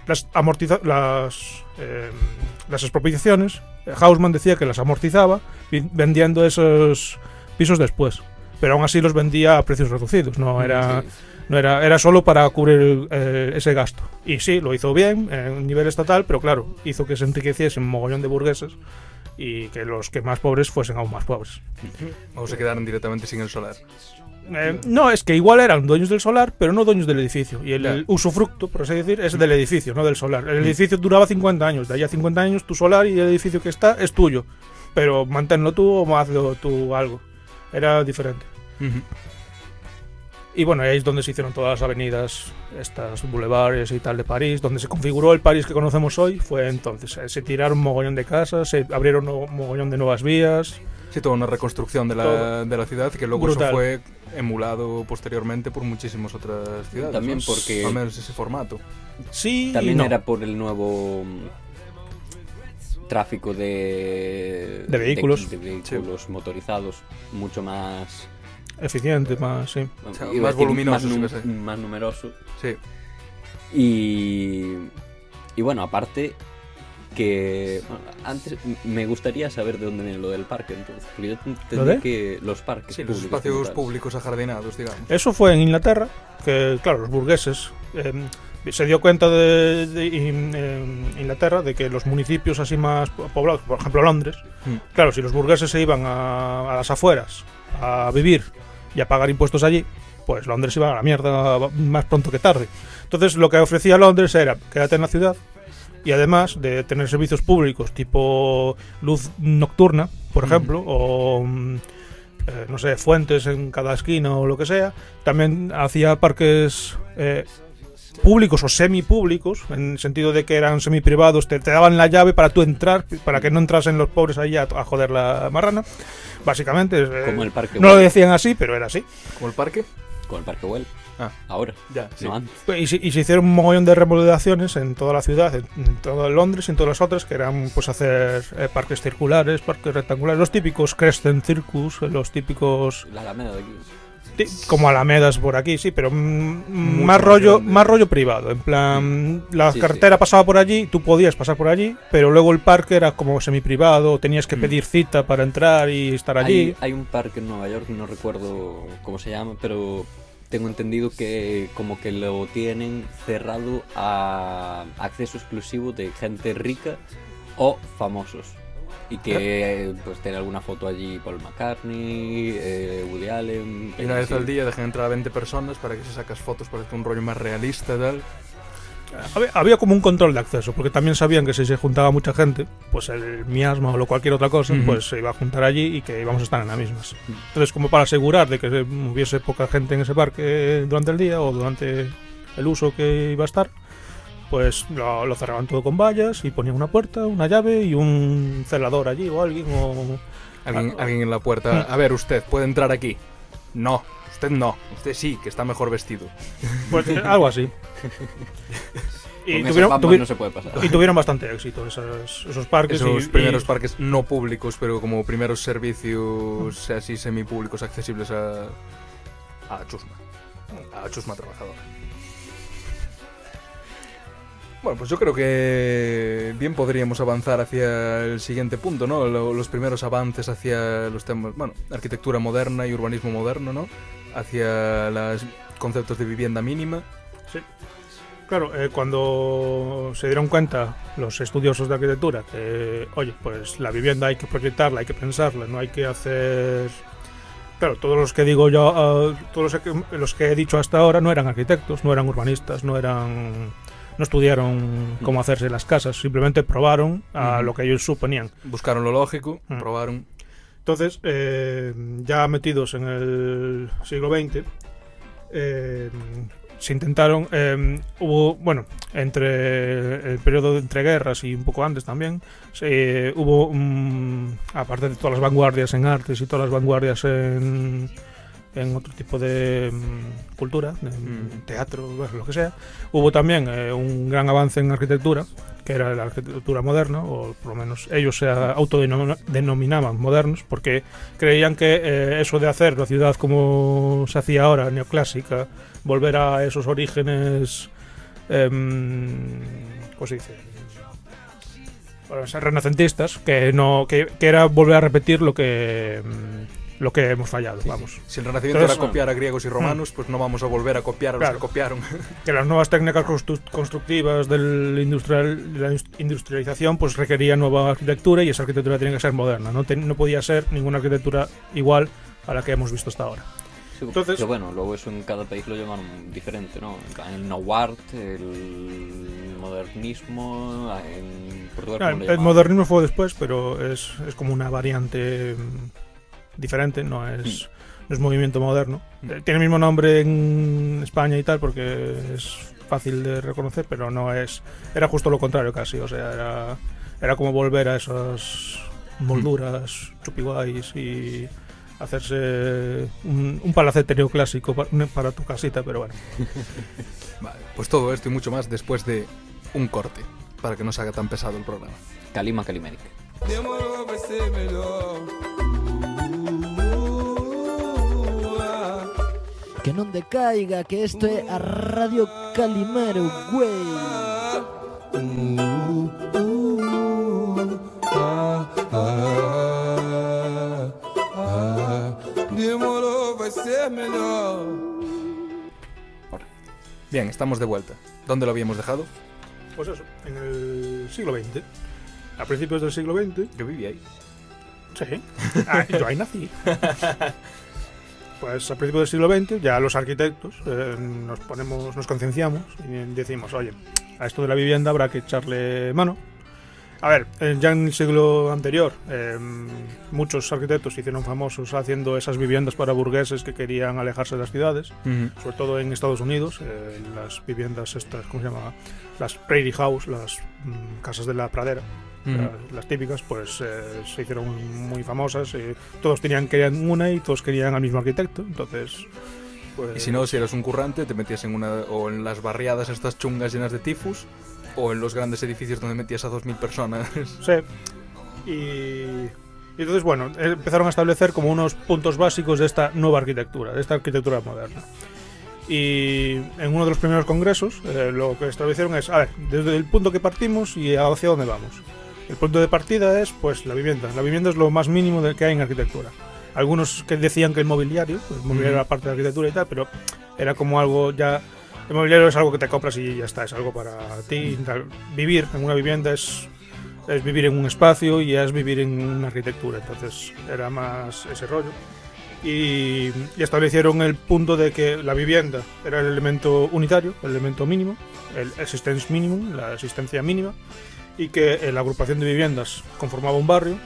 C: las amortiza las eh, las expropiaciones, eh, Hausmann decía que las amortizaba vendiendo esos pisos después. Pero aún así los vendía a precios reducidos, no era
B: Sí.
C: no era, era solo para cubrir eh, ese gasto. Y sí, lo hizo bien en nivel estatal, pero claro, hizo que se enriqueciesen un mogollón de burgueses y que los que más pobres fuesen aún más pobres.
A: O se quedaron directamente sin el solar.
C: Eh, no, es que igual eran dueños del solar, pero no dueños del edificio. Y el, usufructo, por así decir, es del edificio, no del solar. El edificio duraba 50 años. De ahí a 50 años, tu solar y el edificio que está es tuyo. Pero manténlo tú o hazlo tú algo. Era diferente. Y bueno, ahí es donde se hicieron todas las avenidas, estas boulevards y tal de París, donde se configuró el París que conocemos hoy, fue entonces. Eh, Se tiraron un mogollón de casas, se abrieron un mogollón de nuevas vías.
A: Sí, toda una reconstrucción de la, de la ciudad que luego
C: Brutal.
A: eso fue emulado posteriormente por muchísimas otras ciudades.
B: También porque-
A: Al menos ese formato.
C: Sí, y
B: También
C: no.
B: era por el nuevo mm, tráfico de,
C: De vehículos.
B: de, vehículos motorizados mucho más
C: eficiente, más, sí.
A: sea,
B: iba
A: más voluminoso,
B: más,
A: sí
B: num-
A: que sé.
B: más numeroso
A: Sí.
B: y y bueno aparte que bueno, antes me gustaría saber de dónde viene lo del parque entonces porque yo
C: ¿Lo
B: entendí
C: de?
B: que los parques
A: Sí, los
B: públicos
A: espacios
B: como tal.
A: públicos ajardinados, digamos.
C: Eso fue en Inglaterra, que claro, los burgueses eh, se dio cuenta de, de in- en Inglaterra de que los municipios así más po- poblados, por ejemplo Londres,
A: Mm.
C: claro, si los burgueses se iban a, a las afueras a vivir y a pagar impuestos allí, pues Londres iba a la mierda más pronto que tarde. Entonces lo que ofrecía Londres era quédate en la ciudad y además de tener servicios públicos tipo luz nocturna, por ejemplo, o mm, eh, no sé, fuentes en cada esquina o lo que sea, también hacía parques eh, públicos o semipúblicos, en el sentido de que eran semiprivados, te, te daban la llave para tú entrar, para que no entrasen los pobres ahí a, a joder la marrana, básicamente. eh,
B: como el parque
C: no lo
B: Güell,
C: decían así, pero era así.
A: Como el parque.
B: como el parque Güell
A: Ah.
B: ahora
A: Ya, sí.
B: no antes
C: Y, se- y se hicieron un mogollón de remodelaciones en toda la ciudad, en, en todo Londres y en todas las otras, que eran pues hacer eh, parques circulares, parques rectangulares, los típicos Crescent Circus, los típicos
B: la Alameda de aquí
C: como Alamedas por aquí, sí, pero mm, más rollo,
A: grande.
C: más rollo privado. En plan, la
B: Sí,
C: carretera pasaba por allí, tú podías pasar por allí, pero luego el parque era como semiprivado, tenías que
A: Mm.
C: pedir cita para entrar y estar allí.
B: Hay, hay un parque en Nueva York, no recuerdo cómo se llama, pero tengo entendido que como que lo tienen cerrado a acceso exclusivo de gente rica o famosos. Y que pues tiene alguna foto allí Paul McCartney, eh, Woody Allen.
A: Y una vez al día dejan entrar a 20 personas para que si sacas fotos parezca un rollo más realista y tal.
C: Había, había como un control de acceso, porque también sabían que si se juntaba mucha gente, pues el miasma o lo cualquier otra cosa, pues se iba a juntar allí y que íbamos a estar en las mismas. Entonces, como para asegurar de que hubiese poca gente en ese parque durante el día o durante el uso que iba a estar, pues lo, lo cerraban todo con vallas y ponían una puerta, una llave y un celador allí o alguien o...
A: Alguien,
C: Ah.
A: alguien en la puerta. A ver, usted, ¿puede entrar aquí? No, usted no. Usted sí, que está mejor vestido.
C: Pues, algo así. Y tuvieron,
B: fama
C: tuvi-
B: no se puede pasar.
C: y tuvieron bastante éxito esos, esos parques.
A: Esos
C: y-
A: primeros
C: y-
A: parques no públicos, pero como primeros servicios así semipúblicos accesibles a, a Chusma. A Chusma trabajadora. Bueno, pues yo creo que bien podríamos avanzar hacia el siguiente punto, ¿no? Lo- los primeros avances hacia los temas, bueno, arquitectura moderna y urbanismo moderno, ¿no? Hacia las conceptos de vivienda mínima.
C: Sí. Claro, eh, cuando se dieron cuenta los estudiosos de arquitectura que, oye, pues la vivienda hay que proyectarla, hay que pensarla, no hay que hacer... Claro, todos los que digo yo, uh, todos los que, los que he dicho hasta ahora no eran arquitectos, no eran urbanistas, no eran... no estudiaron cómo hacerse las casas, simplemente probaron a lo que ellos suponían.
A: Buscaron lo lógico,
C: Mm.
A: probaron.
C: Entonces, eh, ya metidos en el siglo XX, eh, se intentaron, eh, hubo, bueno, entre el periodo de entre guerras y un poco antes también, se, hubo, mm, aparte de todas las vanguardias en artes y todas las vanguardias en, en otro tipo de mm, cultura, de,
A: Mm.
C: teatro, bueno, lo que sea, hubo también eh, un gran avance en arquitectura, que era la arquitectura moderna, o por lo menos ellos se autodenominaban modernos, porque creían que eh, eso de hacer la ciudad como se hacía ahora, neoclásica, volver a esos orígenes, em, ¿cómo se dice? Bueno, renacentistas, que no que, que era volver a repetir lo que mm, lo que hemos fallado, vamos.
A: Si el Renacimiento
C: Entonces,
A: era copiar a griegos y romanos, pues no vamos a volver a copiar a los
C: Claro.
A: que copiaron.
C: que las nuevas técnicas constru- constructivas del industrial, de la industrialización pues requerían nueva arquitectura y esa arquitectura tenía que ser moderna, no, Ten- no podía ser ninguna arquitectura igual a la que hemos visto hasta ahora.
B: Sí,
C: Entonces-
B: pero bueno, luego eso en cada país lo llaman diferente, ¿no? El no art, el modernismo, en Portugal
C: Ah,
B: ¿cómo lo
C: el
B: llaman?
C: modernismo fue después, pero es, es como una variante mm, diferente, no es, no es movimiento moderno.
A: Mm.
C: Eh, Tiene el mismo nombre en España y tal porque es fácil de reconocer, pero no es... Era justo lo contrario casi, o sea, era, era como volver a esas molduras chupiguays y hacerse un, un palacete neoclásico pa- para tu casita, pero bueno.
A: Vale, pues todo esto y mucho más después de un corte, para que no se haga tan pesado el programa.
B: Kalima Kalimeric.
D: Que non decaiga, que isto é a Radio Calimero, güey.
E: Ah, ah, demorou, vai ser melhor.
A: Bien, estamos de vuelta. ¿Dónde lo habíamos dejado?
C: Pues eso, en el siglo XX. A principios del siglo XX
A: Yo viví ahí.
C: Sí. Ah, yo ahí nací. Pues a principios del siglo XX ya los arquitectos eh, nos ponemos, nos concienciamos y decimos, oye, a esto de la vivienda habrá que echarle mano. A ver, eh, ya en el siglo anterior eh, muchos arquitectos se hicieron famosos haciendo esas viviendas para burgueses que querían alejarse de las ciudades, sobre todo en Estados Unidos, eh, las viviendas estas, ¿cómo se llama? Las prairie house, las mm, casas de la pradera
A: Ujú.
C: las, las típicas, pues eh, se hicieron muy famosas. eh, todos tenían querían una y todos querían al mismo arquitecto. Entonces, pues.
A: Y si no, si eras un currante, te metías en una o en las barriadas estas chungas llenas de tifus o en los grandes edificios donde metías a 2.000 personas.
C: Sí. Y, y entonces, bueno, empezaron a establecer como unos puntos básicos de esta nueva arquitectura, de esta arquitectura moderna. Y en uno de los primeros congresos, eh, lo que establecieron es, a ver, desde el punto que partimos y hacia dónde vamos. El punto de partida es, pues, la vivienda. La vivienda es lo más mínimo que hay en arquitectura. Algunos que decían que el mobiliario, el mobiliario era parte de la arquitectura y tal, pero era como algo ya... El mobiliario es algo que te compras y ya está, es algo para ti. tal. Vivir en una vivienda es es vivir en un espacio y es vivir en una arquitectura. Entonces era más ese rollo. Y, y establecieron el punto de que la vivienda era el elemento unitario, el elemento mínimo, el existence minimum, la existencia mínima, y que eh, la agrupación de viviendas conformaba un barrio.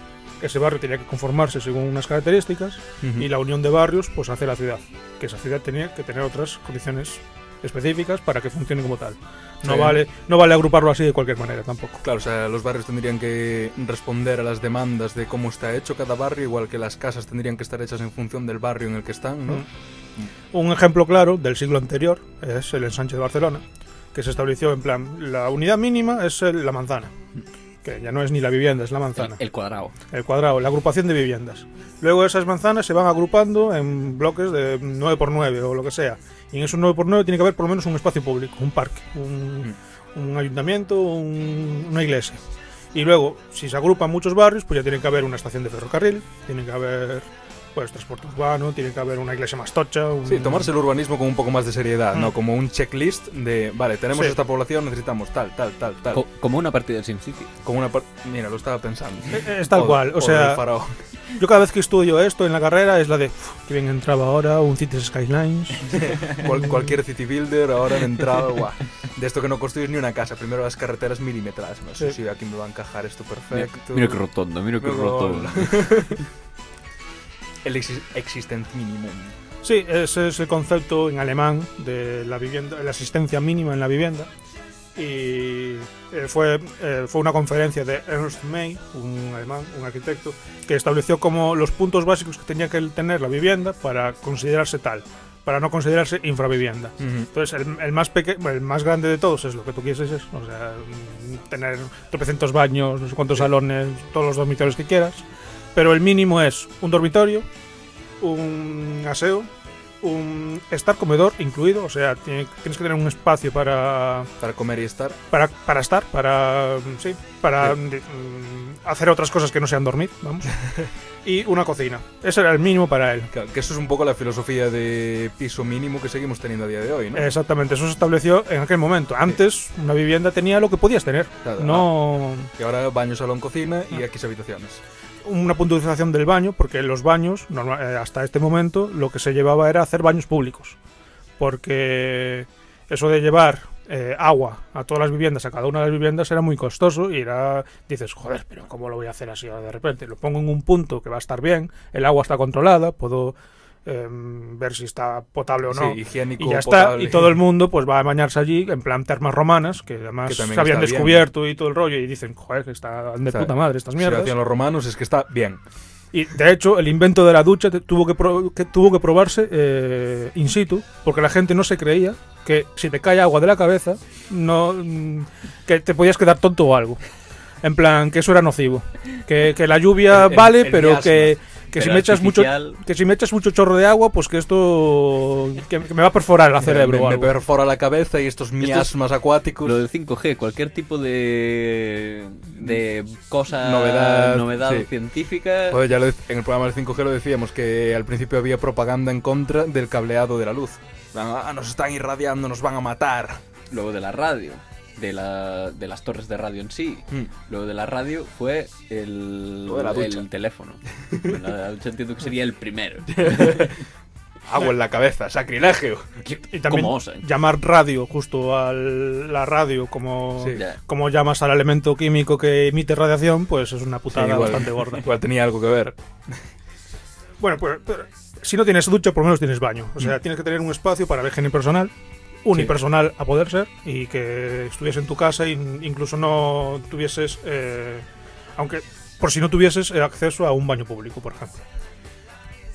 C: Ese barrio tenía que conformarse según unas características y la unión de barrios pues hace la ciudad. Que esa ciudad tenía que tener otras condiciones específicas para que funcione como tal. No
A: Sí.
C: vale, no vale agruparlo así de cualquier manera tampoco.
A: Claro, o sea, los barrios tendrían que responder a las demandas de cómo está hecho cada barrio, igual que las casas tendrían que estar hechas en función del barrio en el que están, ¿no?
C: Mm. Un ejemplo claro del siglo anterior es el ensanche de Barcelona, que se estableció en plan, la unidad mínima es el- la manzana, que ya no es ni la vivienda, es la manzana,
B: El cuadrado.
C: el cuadrado, la agrupación de viviendas. Luego esas manzanas se van agrupando en bloques de 9x9 o lo que sea, y en esos 9x9 tiene que haber por lo menos un espacio público, un parque, un, un ayuntamiento, un- una iglesia. Y luego, si se agrupan muchos barrios, pues ya tiene que haber una estación de ferrocarril, tiene que haber pues transporte urbano, tiene que haber una iglesia más tocha. Un...
A: Sí, tomarse el urbanismo con un poco más de seriedad,
C: Mm.
A: ¿no? Como un checklist de, vale, tenemos
C: Sí.
A: esta población, necesitamos tal, tal, tal, tal.
B: Co- como una partida de SimCity.
A: Como una par- Mira, lo estaba pensando.
C: Eh, Es tal
A: O-
C: cual, o,
A: del
C: sea,
A: faraón.
C: yo cada vez que estudio esto en la carrera es la de, "Uf, que bien entraba ahora, un Cities Skylines.
A: Cual- cualquier city builder ahora han entrado, guau. De esto que no construyes ni una casa, primero las carreteras milimetradas. No sé
C: Sí.
A: si aquí me va a encajar esto
B: Mira,
A: perfecto.
B: mira que rotondo, mira
A: Luego-
B: rotondo.
A: El exi- existent minimum.
C: Sí, ese es el concepto en alemán de la vivienda, la asistencia mínima en la vivienda. Y eh, fue, eh, fue una conferencia de Ernst May, un alemán, un arquitecto, que estableció como los puntos básicos que tenía que tener la vivienda para considerarse tal, para no considerarse infravivienda. Entonces, el, el más peque el más grande de todos es lo que tú quieres, es, o sea, tener tropecientos baños, no sé cuántos salones, todos los dormitorios que quieras. Pero el mínimo es un dormitorio, un aseo, un estar comedor incluido, o sea, tiene- tienes que tener un espacio para,
A: Para comer y estar.
C: para, para estar, para, sí, para
A: Sí.
C: mm, hacer otras cosas que no sean dormir, vamos. y una cocina. Ese era el mínimo para él.
A: Claro, que eso es un poco la filosofía de piso mínimo que seguimos teniendo a día de hoy, ¿no?
C: Exactamente, eso se estableció en aquel momento. Antes, una vivienda tenía lo que podías tener.
A: Claro,
C: No
A: Y ahora baño, salón, cocina y X habitaciones.
C: Una puntualización del baño, porque los baños, eh, hasta este momento, lo que se llevaba era hacer baños públicos. Porque eso de llevar eh, agua a todas las viviendas, a cada una de las viviendas, era muy costoso y era, dices, joder, pero ¿cómo lo voy a hacer así de repente? Lo pongo en un punto que va a estar bien, el agua está controlada, puedo em, ver si está potable o no.
A: Sí, higiénico,
C: y ya está,
A: potable.
C: y todo el mundo pues va a bañarse allí en plan termas romanas, que además
A: Que
C: se habían
A: bien.
C: descubierto y todo el rollo, y dicen, joder, que está de
A: O sea,
C: puta madre estas
A: Si lo
C: mierdas.
A: hacían los romanos es que está bien.
C: Y de hecho, el invento de la ducha tuvo que, pro- que tuvo que probarse eh, in situ, porque la gente no se creía que si te cae agua de la cabeza, no mm, que te podías quedar tonto o algo. En plan, que eso era nocivo. Que, que la lluvia
A: El- el-
C: vale,
A: el
C: pero
A: miasma.
C: que, que si me echas mucho que si me echas mucho chorro de agua, pues que esto que, que me va a perforar el cerebro
A: me, me perfora la cabeza y estos miasmas acuáticos.
B: Lo del 5G, cualquier tipo de, de cosa,
A: Novedad,
B: novedad
A: sí.
B: científica,
A: Joder, ya lo en el programa del 5G lo decíamos que al principio había propaganda en contra del cableado de la luz. Ah, nos están irradiando, nos van a matar.
B: luego de la radio, de, la, de las torres de radio en sí.
A: Mm.
B: Luego de la radio fue el,
A: Lo de la ducha.
B: el teléfono. Bueno, la ducha entiendo que sería el primero.
A: Agua en la cabeza, sacrilegio.
C: Y también
B: ¿Cómo osan?
C: llamar radio justo a la radio como,
A: Sí.
C: Como llamas al elemento químico que emite radiación, pues es una putada
A: Sí, igual.
C: bastante gorda.
A: Igual tenía algo que ver.
C: Bueno, pues pero si no tienes ducha, por lo menos tienes baño. O sea, tienes que tener un espacio para la higiene personal, unipersonal a poder ser, y que estuvieses en tu casa e incluso no tuvieses, eh, aunque por si no tuvieses eh, acceso a un baño público, por ejemplo.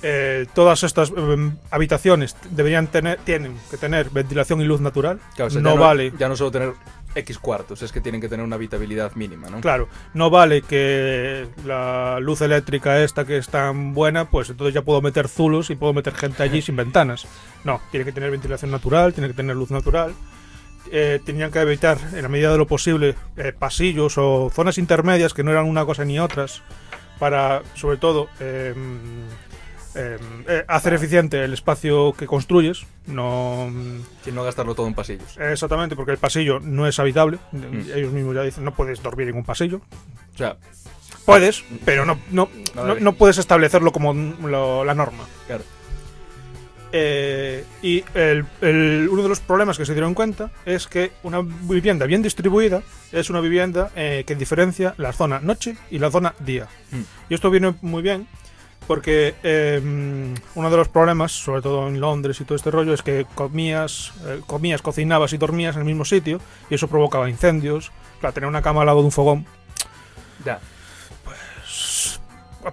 C: Eh, todas estas eh, habitaciones deberían tener, tienen que tener ventilación y luz natural.
A: Claro, o sea,
C: no,
A: ya
C: vale.
A: Ya no solo tener X cuartos, es que tienen que tener una habitabilidad mínima, ¿no?
C: Claro, no vale que la luz eléctrica esta que es tan buena, pues entonces ya puedo meter zulos y puedo meter gente allí sin ventanas. No, tiene que tener ventilación natural, tiene que tener luz natural. Eh, tenían que evitar, en la medida de lo posible, eh, pasillos o zonas intermedias que no eran una cosa ni otras, para, sobre todo, eh, eh, eh, hacer eficiente el espacio que construyes. No,
A: Sin no gastarlo todo en pasillos.
C: Exactamente, porque el pasillo no es habitable.
A: Mm.
C: Ellos mismos ya dicen, no puedes dormir en un pasillo.
A: O sea,
C: Puedes, pero no, no,
A: No
C: puedes establecerlo como lo- la norma.
A: claro.
C: Eh, y el- el- uno de los problemas que se dieron cuenta es que una vivienda bien distribuida es una vivienda eh, que diferencia la zona noche y la zona día.
A: Mm.
C: Y esto viene muy bien porque eh, uno de los problemas, sobre todo en Londres y todo este rollo, es que comías, eh, comías, cocinabas y dormías en el mismo sitio y eso provocaba incendios. Claro, tener una cama al lado de un fogón
A: Ya.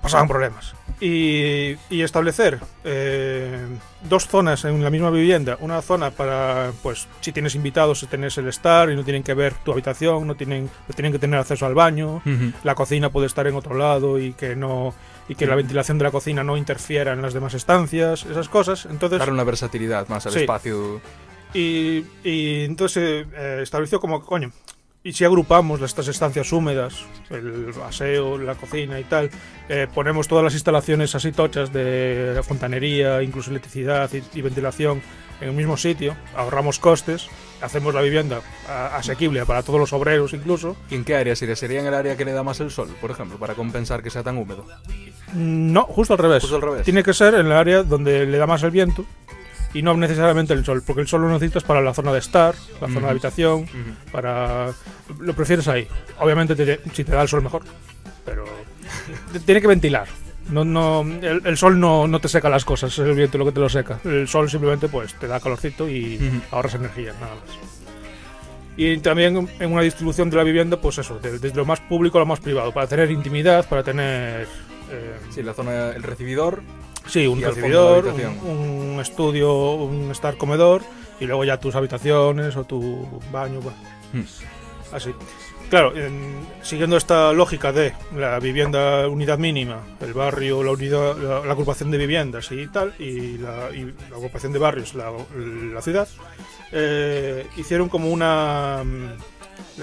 C: pasaban problemas. Y, y establecer eh, dos zonas en la misma vivienda. Una zona para, pues, si tienes invitados, si tienes el estar y no tienen que ver tu habitación, no tienen, no tienen que tener acceso al baño. La cocina puede estar en otro lado y que no y que la ventilación de la cocina no interfiera en las demás estancias, esas cosas. Entonces,
A: Darle una versatilidad más al
C: Sí.
A: espacio.
C: y, y entonces eh, estableció como, coño, y si agrupamos estas estancias húmedas, el aseo, la cocina y tal, eh, ponemos todas las instalaciones así tochas de fontanería, incluso electricidad y, y ventilación en el mismo sitio, ahorramos costes, hacemos la vivienda asequible para todos los obreros incluso.
A: ¿Y en qué área sería? ¿Sería en el área que le da más el sol, por ejemplo, para compensar que sea tan húmedo?
C: No, justo al revés.
A: Justo al revés.
C: Tiene que ser en el área donde le da más el viento y no necesariamente el sol, porque el sol lo necesitas para la zona de estar, la zona de habitación, para lo prefieres ahí. Obviamente te- si te da el sol mejor, pero tiene que ventilar. No, no, el, el sol no, no te seca las cosas, es el viento lo que te lo seca. El sol simplemente pues te da calorcito y ahorras energía, nada más. Y también en una distribución de la vivienda, pues eso, de- desde lo más público a lo más privado, para tener intimidad, para tener eh,
A: Sí, la zona, el recibidor.
C: Sí, un recibidor, un, un estudio, un estar comedor y luego ya tus habitaciones o tu baño, bueno,
A: Hmm.
C: así. Claro, en- siguiendo esta lógica de la vivienda unidad mínima, el barrio, la unidad, la, la agrupación de viviendas y tal, y la, y la agrupación de barrios, la, la ciudad, eh, hicieron como una mm,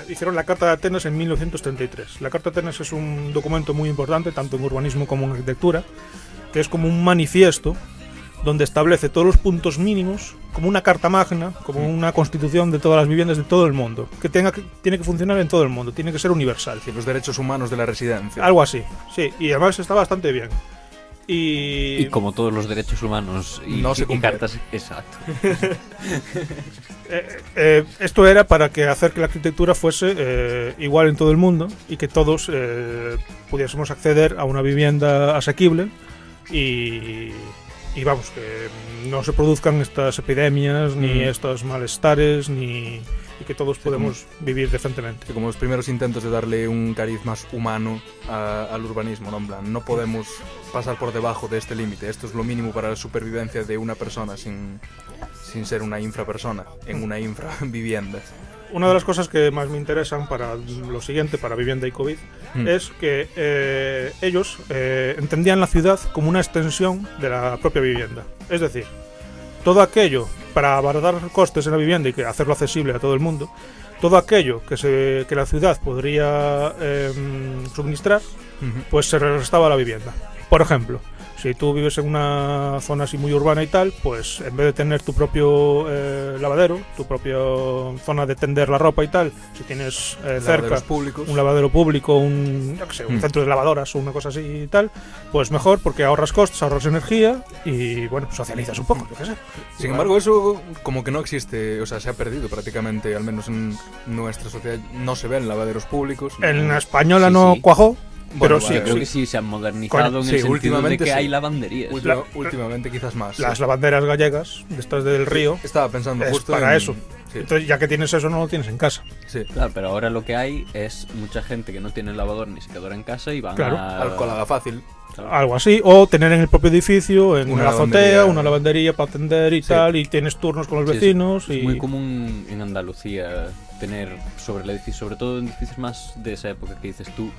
C: hicieron la Carta de Atenas en 1933. La Carta de Atenas es un documento muy importante, tanto en urbanismo como en arquitectura, que es como un manifiesto donde establece todos los puntos mínimos, como una carta magna, como una constitución de todas las viviendas de todo el mundo, que, tenga que tiene que funcionar en todo el mundo, tiene que ser universal.
A: Sí, los derechos humanos de la residencia.
C: Algo así, sí, y además está bastante bien. Y,
B: Y como todos los derechos humanos y,
A: No se
B: y
A: cumplen.
B: cartas, exacto.
C: Eh, eh, esto era para que hacer que la arquitectura fuese eh, igual en todo el mundo y que todos eh, pudiésemos acceder a una vivienda asequible y, y vamos, que no se produzcan estas epidemias ni
A: Mm.
C: estos malestares ni y que todos
A: Sí,
C: podemos vivir decentemente.
A: Como los primeros intentos de darle un cariz más humano a- al urbanismo, ¿no? En plan, no podemos pasar por debajo de este límite. Esto es lo mínimo para la supervivencia de una persona sin, sin ser una infrapersona, en una infravivienda.
C: Una de las cosas que más me interesan para lo siguiente, para vivienda y COVID,
A: Mm.
C: es que eh, ellos eh, entendían la ciudad como una extensión de la propia vivienda. Es decir, todo aquello para abaratar costes en la vivienda y que hacerlo accesible a todo el mundo, todo aquello que, se, que la ciudad podría em, suministrar, pues se restaba a la vivienda. Por ejemplo, si tú vives en una zona así muy urbana y tal, pues en vez de tener tu propio eh, lavadero, tu propia zona de tender la ropa y tal, si tienes eh, cerca
A: públicos.
C: un lavadero público, un, yo qué sé, un
A: Mm.
C: centro de lavadoras o una cosa así y tal, pues mejor porque ahorras costes, ahorras energía y bueno, socializas un poco, yo qué sé.
A: Sin embargo, eso como que no existe, o sea, se ha perdido prácticamente, al menos en nuestra sociedad, no se ven lavaderos públicos.
C: en la española
B: Sí,
C: no
B: sí.
C: cuajó,
A: Bueno,
C: pero sí,
B: creo
C: sí.
B: que sí se han modernizado
C: Coño,
B: en
A: sí,
B: el sentido de
A: últimamente
B: que
A: sí.
B: hay lavanderías.
C: La-
A: últimamente quizás más.
C: las
A: sí.
C: lavanderas gallegas, estas del río,
A: Estaba pensando
C: es
A: justo
C: para
A: en-
C: eso.
A: Sí,
C: entonces ya que tienes eso no lo tienes en casa.
A: sí.
B: Claro, pero ahora lo que hay es mucha gente que no tiene lavador ni secadora en casa y van
C: Claro.
B: a...
A: Alcohol haga fácil.
B: Claro.
C: Algo así, o tener en el propio edificio, en
A: Una
C: una azotea, una lavandería para atender y
A: Sí.
C: tal, y tienes turnos con los
B: Sí, es-
C: vecinos
B: Es
C: y
B: muy común en Andalucía tener sobre el edificio, sobre todo en edificios más de esa época que dices tú,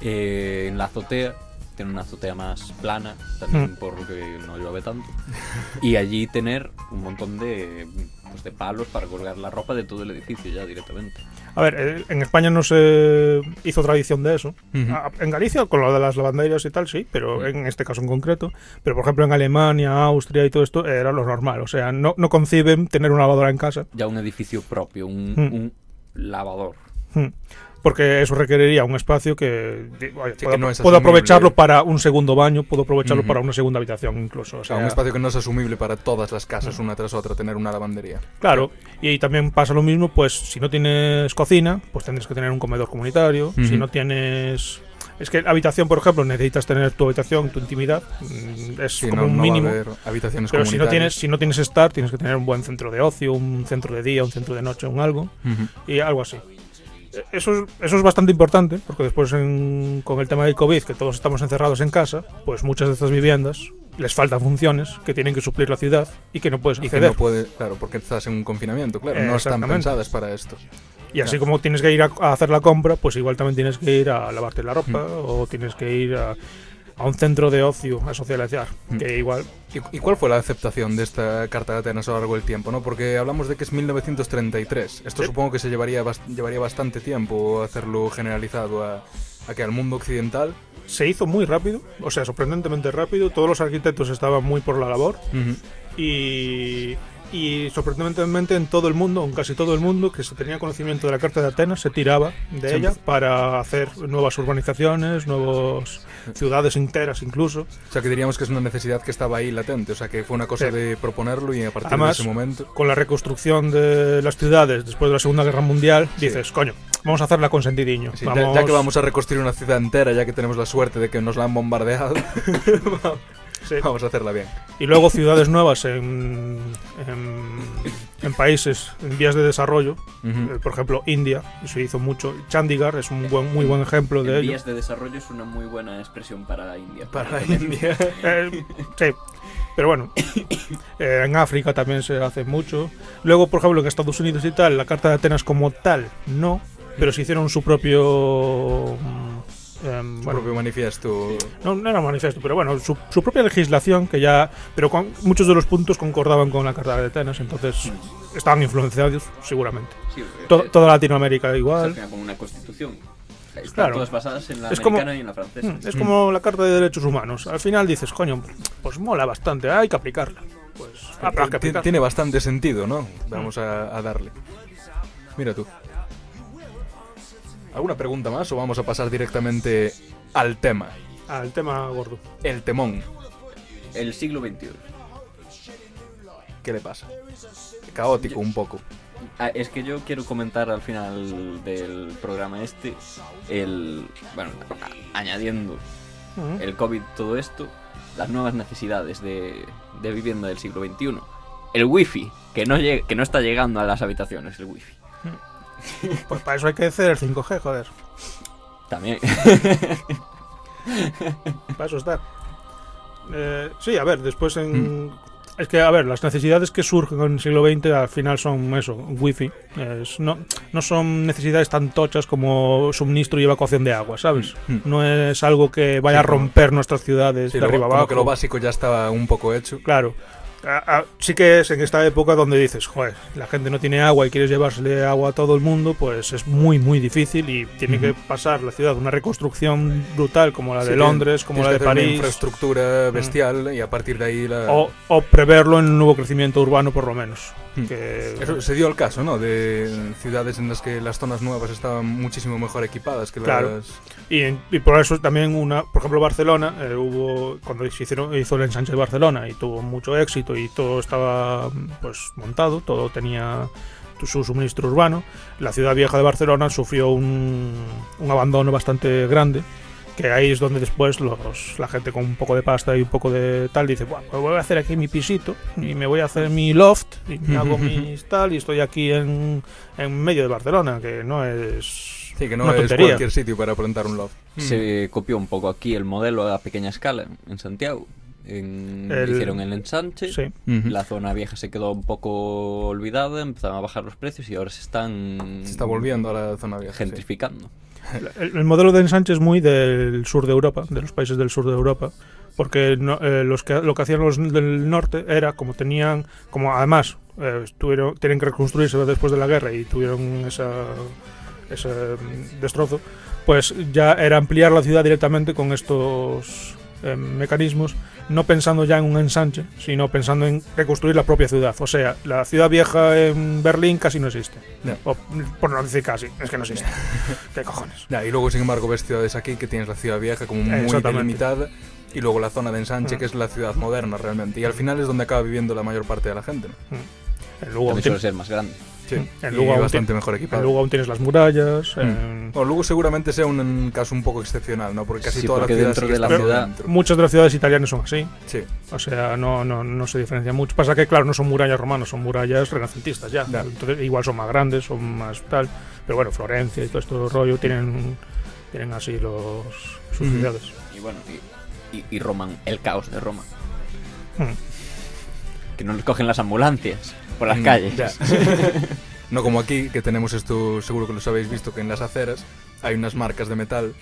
B: eh, en la azotea, tiene una azotea más plana, también
C: Mm.
B: porque no llueve tanto, y allí tener un montón de, pues, de palos para colgar la ropa de todo el edificio ya directamente.
C: A ver, eh, en España no se hizo tradición de eso.
A: Ujú.
C: Ah, En Galicia, con lo de las lavanderías y tal, sí, pero en este caso en concreto. Pero por ejemplo en Alemania, Austria y todo esto era lo normal. O sea, no, no conciben tener una lavadora en casa.
B: Ya un edificio propio, un,
C: Mm.
B: un lavador.
C: Porque eso requeriría un espacio que,
A: Sí,
C: puedo,
A: que no es
C: puedo aprovecharlo para un segundo baño, puedo aprovecharlo para una segunda habitación incluso. O
A: sea, un espacio que no es asumible para todas las casas, una tras otra, tener una lavandería.
C: Claro, y también pasa lo mismo, pues si no tienes cocina, pues tendrás que tener un comedor comunitario. Si no tienes... Es que habitación, por ejemplo, necesitas tener tu habitación, tu intimidad. mm, Es
A: Sí,
C: como
A: no,
C: un
A: no
C: mínimo.
A: haber habitaciones
C: Pero si no tienes si no tienes estar, tienes que tener un buen centro de ocio, un centro de día, un centro de noche, un algo y algo así. Eso es, eso es bastante importante porque después en- con el tema del COVID, que todos estamos encerrados en casa, pues muchas de estas viviendas les faltan funciones que tienen que suplir la ciudad y que no puedes
A: Y que
C: acceder.
A: no puede, claro, porque estás en un confinamiento, claro, no están pensadas para esto.
C: Y así como tienes que ir a, a hacer la compra, pues igual también tienes que ir a lavarte la ropa
A: Mm.
C: o tienes que ir a... a un centro de ocio a socializar.
A: Mm.
C: Que igual.
A: ¿Y, cuál fue la aceptación de esta Carta de Atenas a lo largo del tiempo? ¿no? Porque hablamos de que es 1933. Esto
C: Sí.
A: supongo que se llevaría, llevaría bastante tiempo hacerlo generalizado a, a que al mundo occidental.
C: Se hizo muy rápido, o sea, sorprendentemente rápido. Todos los arquitectos estaban muy por la labor. Y, y sorprendentemente en todo el mundo, en casi todo el mundo, que se tenía conocimiento de la Carta de Atenas, se tiraba de ella para hacer nuevas urbanizaciones, nuevas ciudades enteras incluso.
A: O sea, que diríamos que es una necesidad que estaba ahí latente. O sea, que fue una cosa
C: Sí.
A: de proponerlo y a partir
C: Además,
A: de ese momento.
C: Con la reconstrucción de las ciudades después de la Segunda Guerra Mundial,
A: Sí.
C: dices, coño, vamos a hacerla con sentidiño.
A: Sí, ya- ya, que vamos a reconstruir una ciudad entera, ya que tenemos la suerte de que nos la han bombardeado,
C: Sí.
A: vamos a hacerla bien.
C: Y luego ciudades nuevas en, en, en países en vías de desarrollo, eh, por ejemplo India, se hizo mucho. Chandigarh es un buen, muy buen ejemplo de
B: En
C: ello.
B: vías de desarrollo es una muy buena expresión para India.
A: Para India.
C: Eh, sí, pero bueno, eh, en África también se hace mucho. Luego, por ejemplo, en Estados Unidos y tal, la Carta de Atenas como tal, no, pero se hicieron su propio... mm, em,
A: Su
C: bueno,
A: propio manifiesto.
C: no, no era manifiesto, pero bueno, su, su propia legislación que ya... Pero con, muchos de los puntos concordaban con la Carta de Atenas, entonces estaban influenciados seguramente.
B: Sí,
C: To- toda Latinoamérica igual.
B: final como una constitución. Están
C: Claro.
B: todas basadas en la
C: Es como-
B: americana y en la francesa.
C: Mm, Es como la Carta de Derechos Humanos. Al final dices, coño, pues mola bastante, hay que aplicarla. Pues que aplicarla.
A: Tiene bastante sentido, ¿no? Vamos a, a darle. Mira tú. ¿Alguna pregunta más o vamos a pasar directamente al tema?
C: Al tema gordo.
A: El temón.
B: El siglo XXI.
A: ¿Qué le pasa? Caótico un poco.
B: Ah, es que yo quiero comentar al final del programa este el bueno añadiendo el COVID todo esto las nuevas necesidades de, de vivienda del siglo XXI el wifi que no que no está llegando a las habitaciones el wifi
C: Pues para eso hay que hacer el 5G, joder.
B: también
C: Para eso está. Eh, sí, a ver, después en... Es que, a ver, las necesidades que surgen en el siglo XX al final son eso, wifi. Es, no, no son necesidades tan tochas como suministro y evacuación de agua, ¿sabes?
A: Mm.
C: No es algo que vaya
A: Sí,
C: a romper nuestras ciudades
A: Sí,
C: de
A: lo-
C: arriba
A: como
C: abajo.
A: que lo básico ya estaba un poco hecho.
C: Claro. A- a- sí que es en esta época donde dices, joder, la gente no tiene agua y quieres llevársele agua a todo el mundo, pues es muy, muy difícil y tiene que pasar la ciudad una reconstrucción brutal como la de Londres, como la de París,
A: infraestructura bestial y a partir de ahí la...
C: o, o preverlo en un nuevo crecimiento urbano por lo menos.
A: Hmm.
C: Que,
A: Eso se dio el caso, ¿no? De ciudades en las que las zonas nuevas estaban muchísimo mejor equipadas que
C: Claro. Y, en- y por eso también una, por ejemplo Barcelona, eh, hubo cuando se hicieron, hizo el ensanche de Barcelona y tuvo mucho éxito y todo estaba pues montado, todo tenía su suministro urbano, la ciudad vieja de Barcelona sufrió un, un abandono bastante grande, que ahí es donde después los, la gente con un poco de pasta y un poco de tal dice, bueno, pues voy a hacer aquí mi pisito y me voy a hacer mi loft y me hago mis tal y estoy aquí en, en medio de Barcelona, que no es...
A: Sí, que no
C: una
A: es
C: tontería.
A: cualquier sitio para plantar un loft.
B: se copió un poco aquí el modelo a pequeña escala en Santiago En-
C: El-
B: hicieron el ensanche
C: Sí.
B: La zona vieja se quedó un poco olvidada empezaron a bajar los precios y ahora se están
A: Se está volviendo a la zona vieja. sí.
B: gentrificando
C: El, el modelo de ensanche es muy del sur de Europa, de los países del sur de Europa, porque no- eh, los que, lo que hacían los del norte era como tenían, como además eh, estuvieron, tienen que reconstruirse después de la guerra y tuvieron esa, ese mm, destrozo, pues ya era ampliar la ciudad directamente con estos eh, mecanismos, no pensando ya en un ensanche, sino pensando en reconstruir la propia ciudad. O sea, la ciudad vieja en Berlín casi no existe.
A: Ya.
C: O, por no decir casi, es que no existe. ¿Qué cojones?
A: Ya, y luego, sin embargo, ves ciudades aquí que tienes la ciudad vieja como muy delimitada y luego la zona de ensanche
C: Mm.
A: que es la ciudad moderna realmente. Y al final es donde acaba viviendo la mayor parte de la gente. ¿no?
C: Aún
B: también suele ser más grande
A: Sí,
C: En Lugo aún
A: bastante
C: tiene-
A: mejor
C: en
A: equipado.
C: Lugo aún tienes las murallas.
A: Mm.
C: en-
A: Bueno, luego seguramente sea un, un caso un poco excepcional, ¿no? Porque casi
B: Sí,
A: toda
B: porque
A: la ciudad
B: dentro de la ciudad-
A: dentro.
C: Muchas de las ciudades italianas son así.
A: Sí,
C: O sea, no, no, no se diferencia mucho. Pasa que, claro, no son murallas romanas, son murallas renacentistas ya. Entonces, igual son más grandes, son más tal. Pero bueno, Florencia y todo esto rollo tienen, tienen así los, sus
A: Ujú.
C: ciudades.
B: y bueno y, y, y Roma el caos de Roma
C: Hmm.
B: Que no les cogen las ambulancias por las
A: Mm,
B: calles
A: no como aquí, que tenemos esto, seguro que los habéis visto, que en las aceras hay unas marcas de metal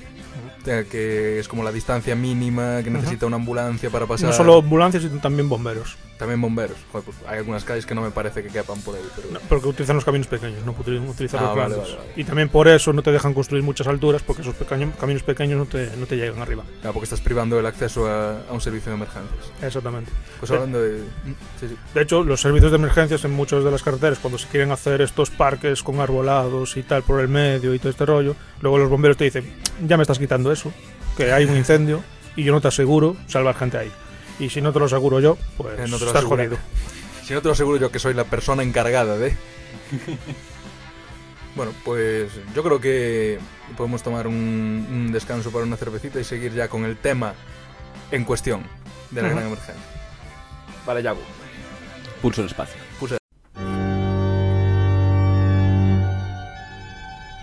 A: eh, que es como la distancia mínima que necesita una ambulancia para pasar.
C: No solo ambulancias, sino también bomberos.
A: También bomberos. Joder, pues hay algunas calles que no me parece que quepan por ahí. Pero...
C: No, porque utilizan los caminos pequeños, no pueden utilizar
A: Ah,
C: los
A: vale,
C: grandes.
A: vale, vale.
C: Y también por eso no te dejan construir muchas alturas, porque esos pequeños, caminos pequeños no te, no te llegan arriba.
A: Claro, porque estás privando el acceso a, a un servicio de emergencias.
C: Exactamente.
A: Pues hablando de... Sí, sí.
C: De hecho, los servicios de emergencias en muchas de las carreteras, cuando se quieren hacer estos parques con arbolados y tal por el medio y todo este rollo, luego los bomberos te dicen, ya me estás quitando eso, que hay un incendio y yo no te aseguro salvar gente ahí. Y si no te lo aseguro yo, pues
A: Eh, no te lo
C: estás jodido.
A: Si no te lo aseguro yo que soy la persona encargada de... bueno, pues yo creo que podemos tomar un, un descanso para una cervecita y seguir ya con el tema en cuestión de la
C: Ujú.
A: gran emergencia. Vale, Yago.
B: Pulso el espacio.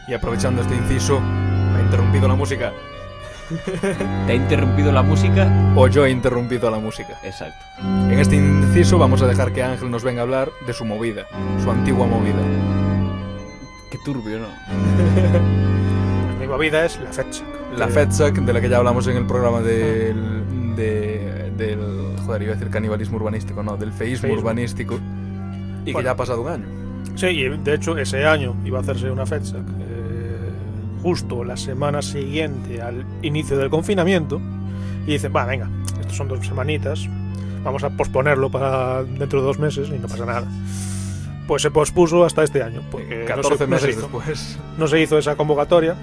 A: Y aprovechando este inciso, me ha interrumpido la música.
B: ¿Te ha interrumpido la música?
A: O yo he interrumpido la música.
B: Exacto.
A: En este inciso vamos a dejar que Ángel nos venga a hablar de su movida, su antigua movida.
B: Qué turbio, ¿no?
C: Mi movida es la fecha.
A: La FEDSAC, de la que ya hablamos en el programa del, de- del... Joder, iba a decir canibalismo urbanístico, no, del feísmo
C: Feísmo.
A: urbanístico. Y que
C: Bueno.
A: ya ha pasado un año.
C: Sí, y de hecho ese año iba a hacerse una eh, justo la semana siguiente al inicio del confinamiento y dicen, va, venga, estos son dos semanitas, vamos a posponerlo para dentro de dos meses y no pasa nada. Pues se pospuso hasta este año, porque no
A: 14
C: se, no se
A: meses
C: hizo.
A: después.
C: No se hizo esa convocatoria.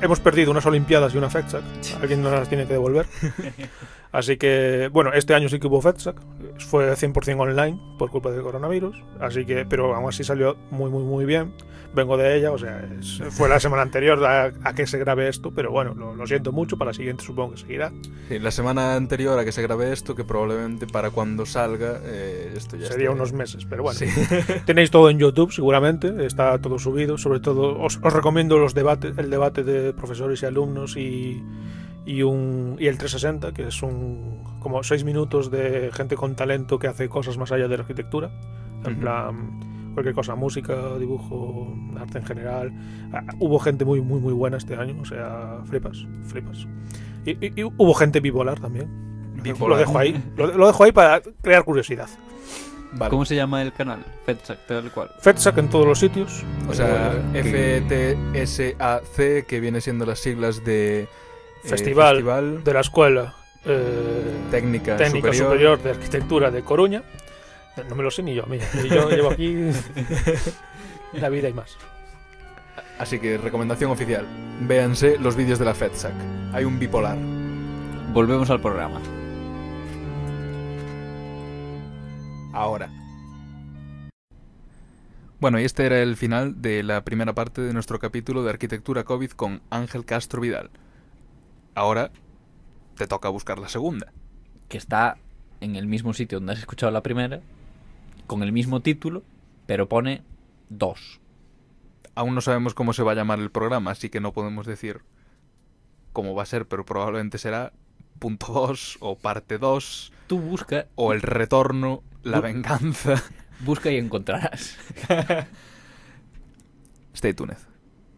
C: Hemos perdido unas Olimpiadas y una FEDSAC. Alguien nos las tiene que devolver. Así que, bueno, este año sí que hubo FEDSAC. Fue 100% online por culpa del coronavirus. Así que, pero aún así salió muy, muy, muy bien. Vengo de ella, o sea, es- fue la semana anterior a, a que se grabe esto. Pero bueno, lo, lo siento mucho. Para la siguiente supongo que seguirá.
A: Sí, la semana anterior a que se grabe esto, que probablemente para cuando salga, eh, esto ya
C: Sería unos meses, pero bueno.
A: Sí.
C: Tenéis todo en YouTube, seguramente. Está todo subido. Sobre todo, os, os recomiendo los debates, el debate de profesores y alumnos y, y, un, y el 360, que es un como seis minutos de gente con talento que hace cosas más allá de la arquitectura. En plan, cualquier cosa, música, dibujo, arte en general. Ah, hubo gente muy, muy, muy buena este año. O sea, flipas, flipas. Y, y- y hubo gente bipolar también.
A: Bipolar.
C: Lo dejo ahí. Lo, lo dejo ahí para crear curiosidad.
A: Vale.
B: ¿Cómo se llama el canal? FedSac, tal cual.
C: FedSac en todos los sitios.
A: O sea,
B: Eh,
A: FTSAC, que viene siendo las siglas de... eh,
C: Festival
A: Festival
C: de la Escuela eh,
A: Técnica,
C: Técnica
A: Superior.
C: Superior. de Arquitectura de Coruña. No me lo sé ni yo, mira. Yo llevo aquí la vida y más.
A: Así que recomendación oficial. Véanse los vídeos de la FedSac. Hay un bipolar.
B: Volvemos al programa.
A: Ahora. Bueno, y este era el final de la primera parte de nuestro capítulo de Arquitectura COVID con Ángel Castro Vidal. Ahora te toca buscar la segunda.
B: Que está en el mismo sitio donde has escuchado la primera, con el mismo título, pero pone dos.
A: Aún no sabemos cómo se va a llamar el programa, así que no podemos decir cómo va a ser, pero probablemente será punto 2 o parte 2
B: Tú busca,
A: o el retorno, la
B: Bu-
A: venganza.
B: busca y encontrarás.
A: Stay tuned.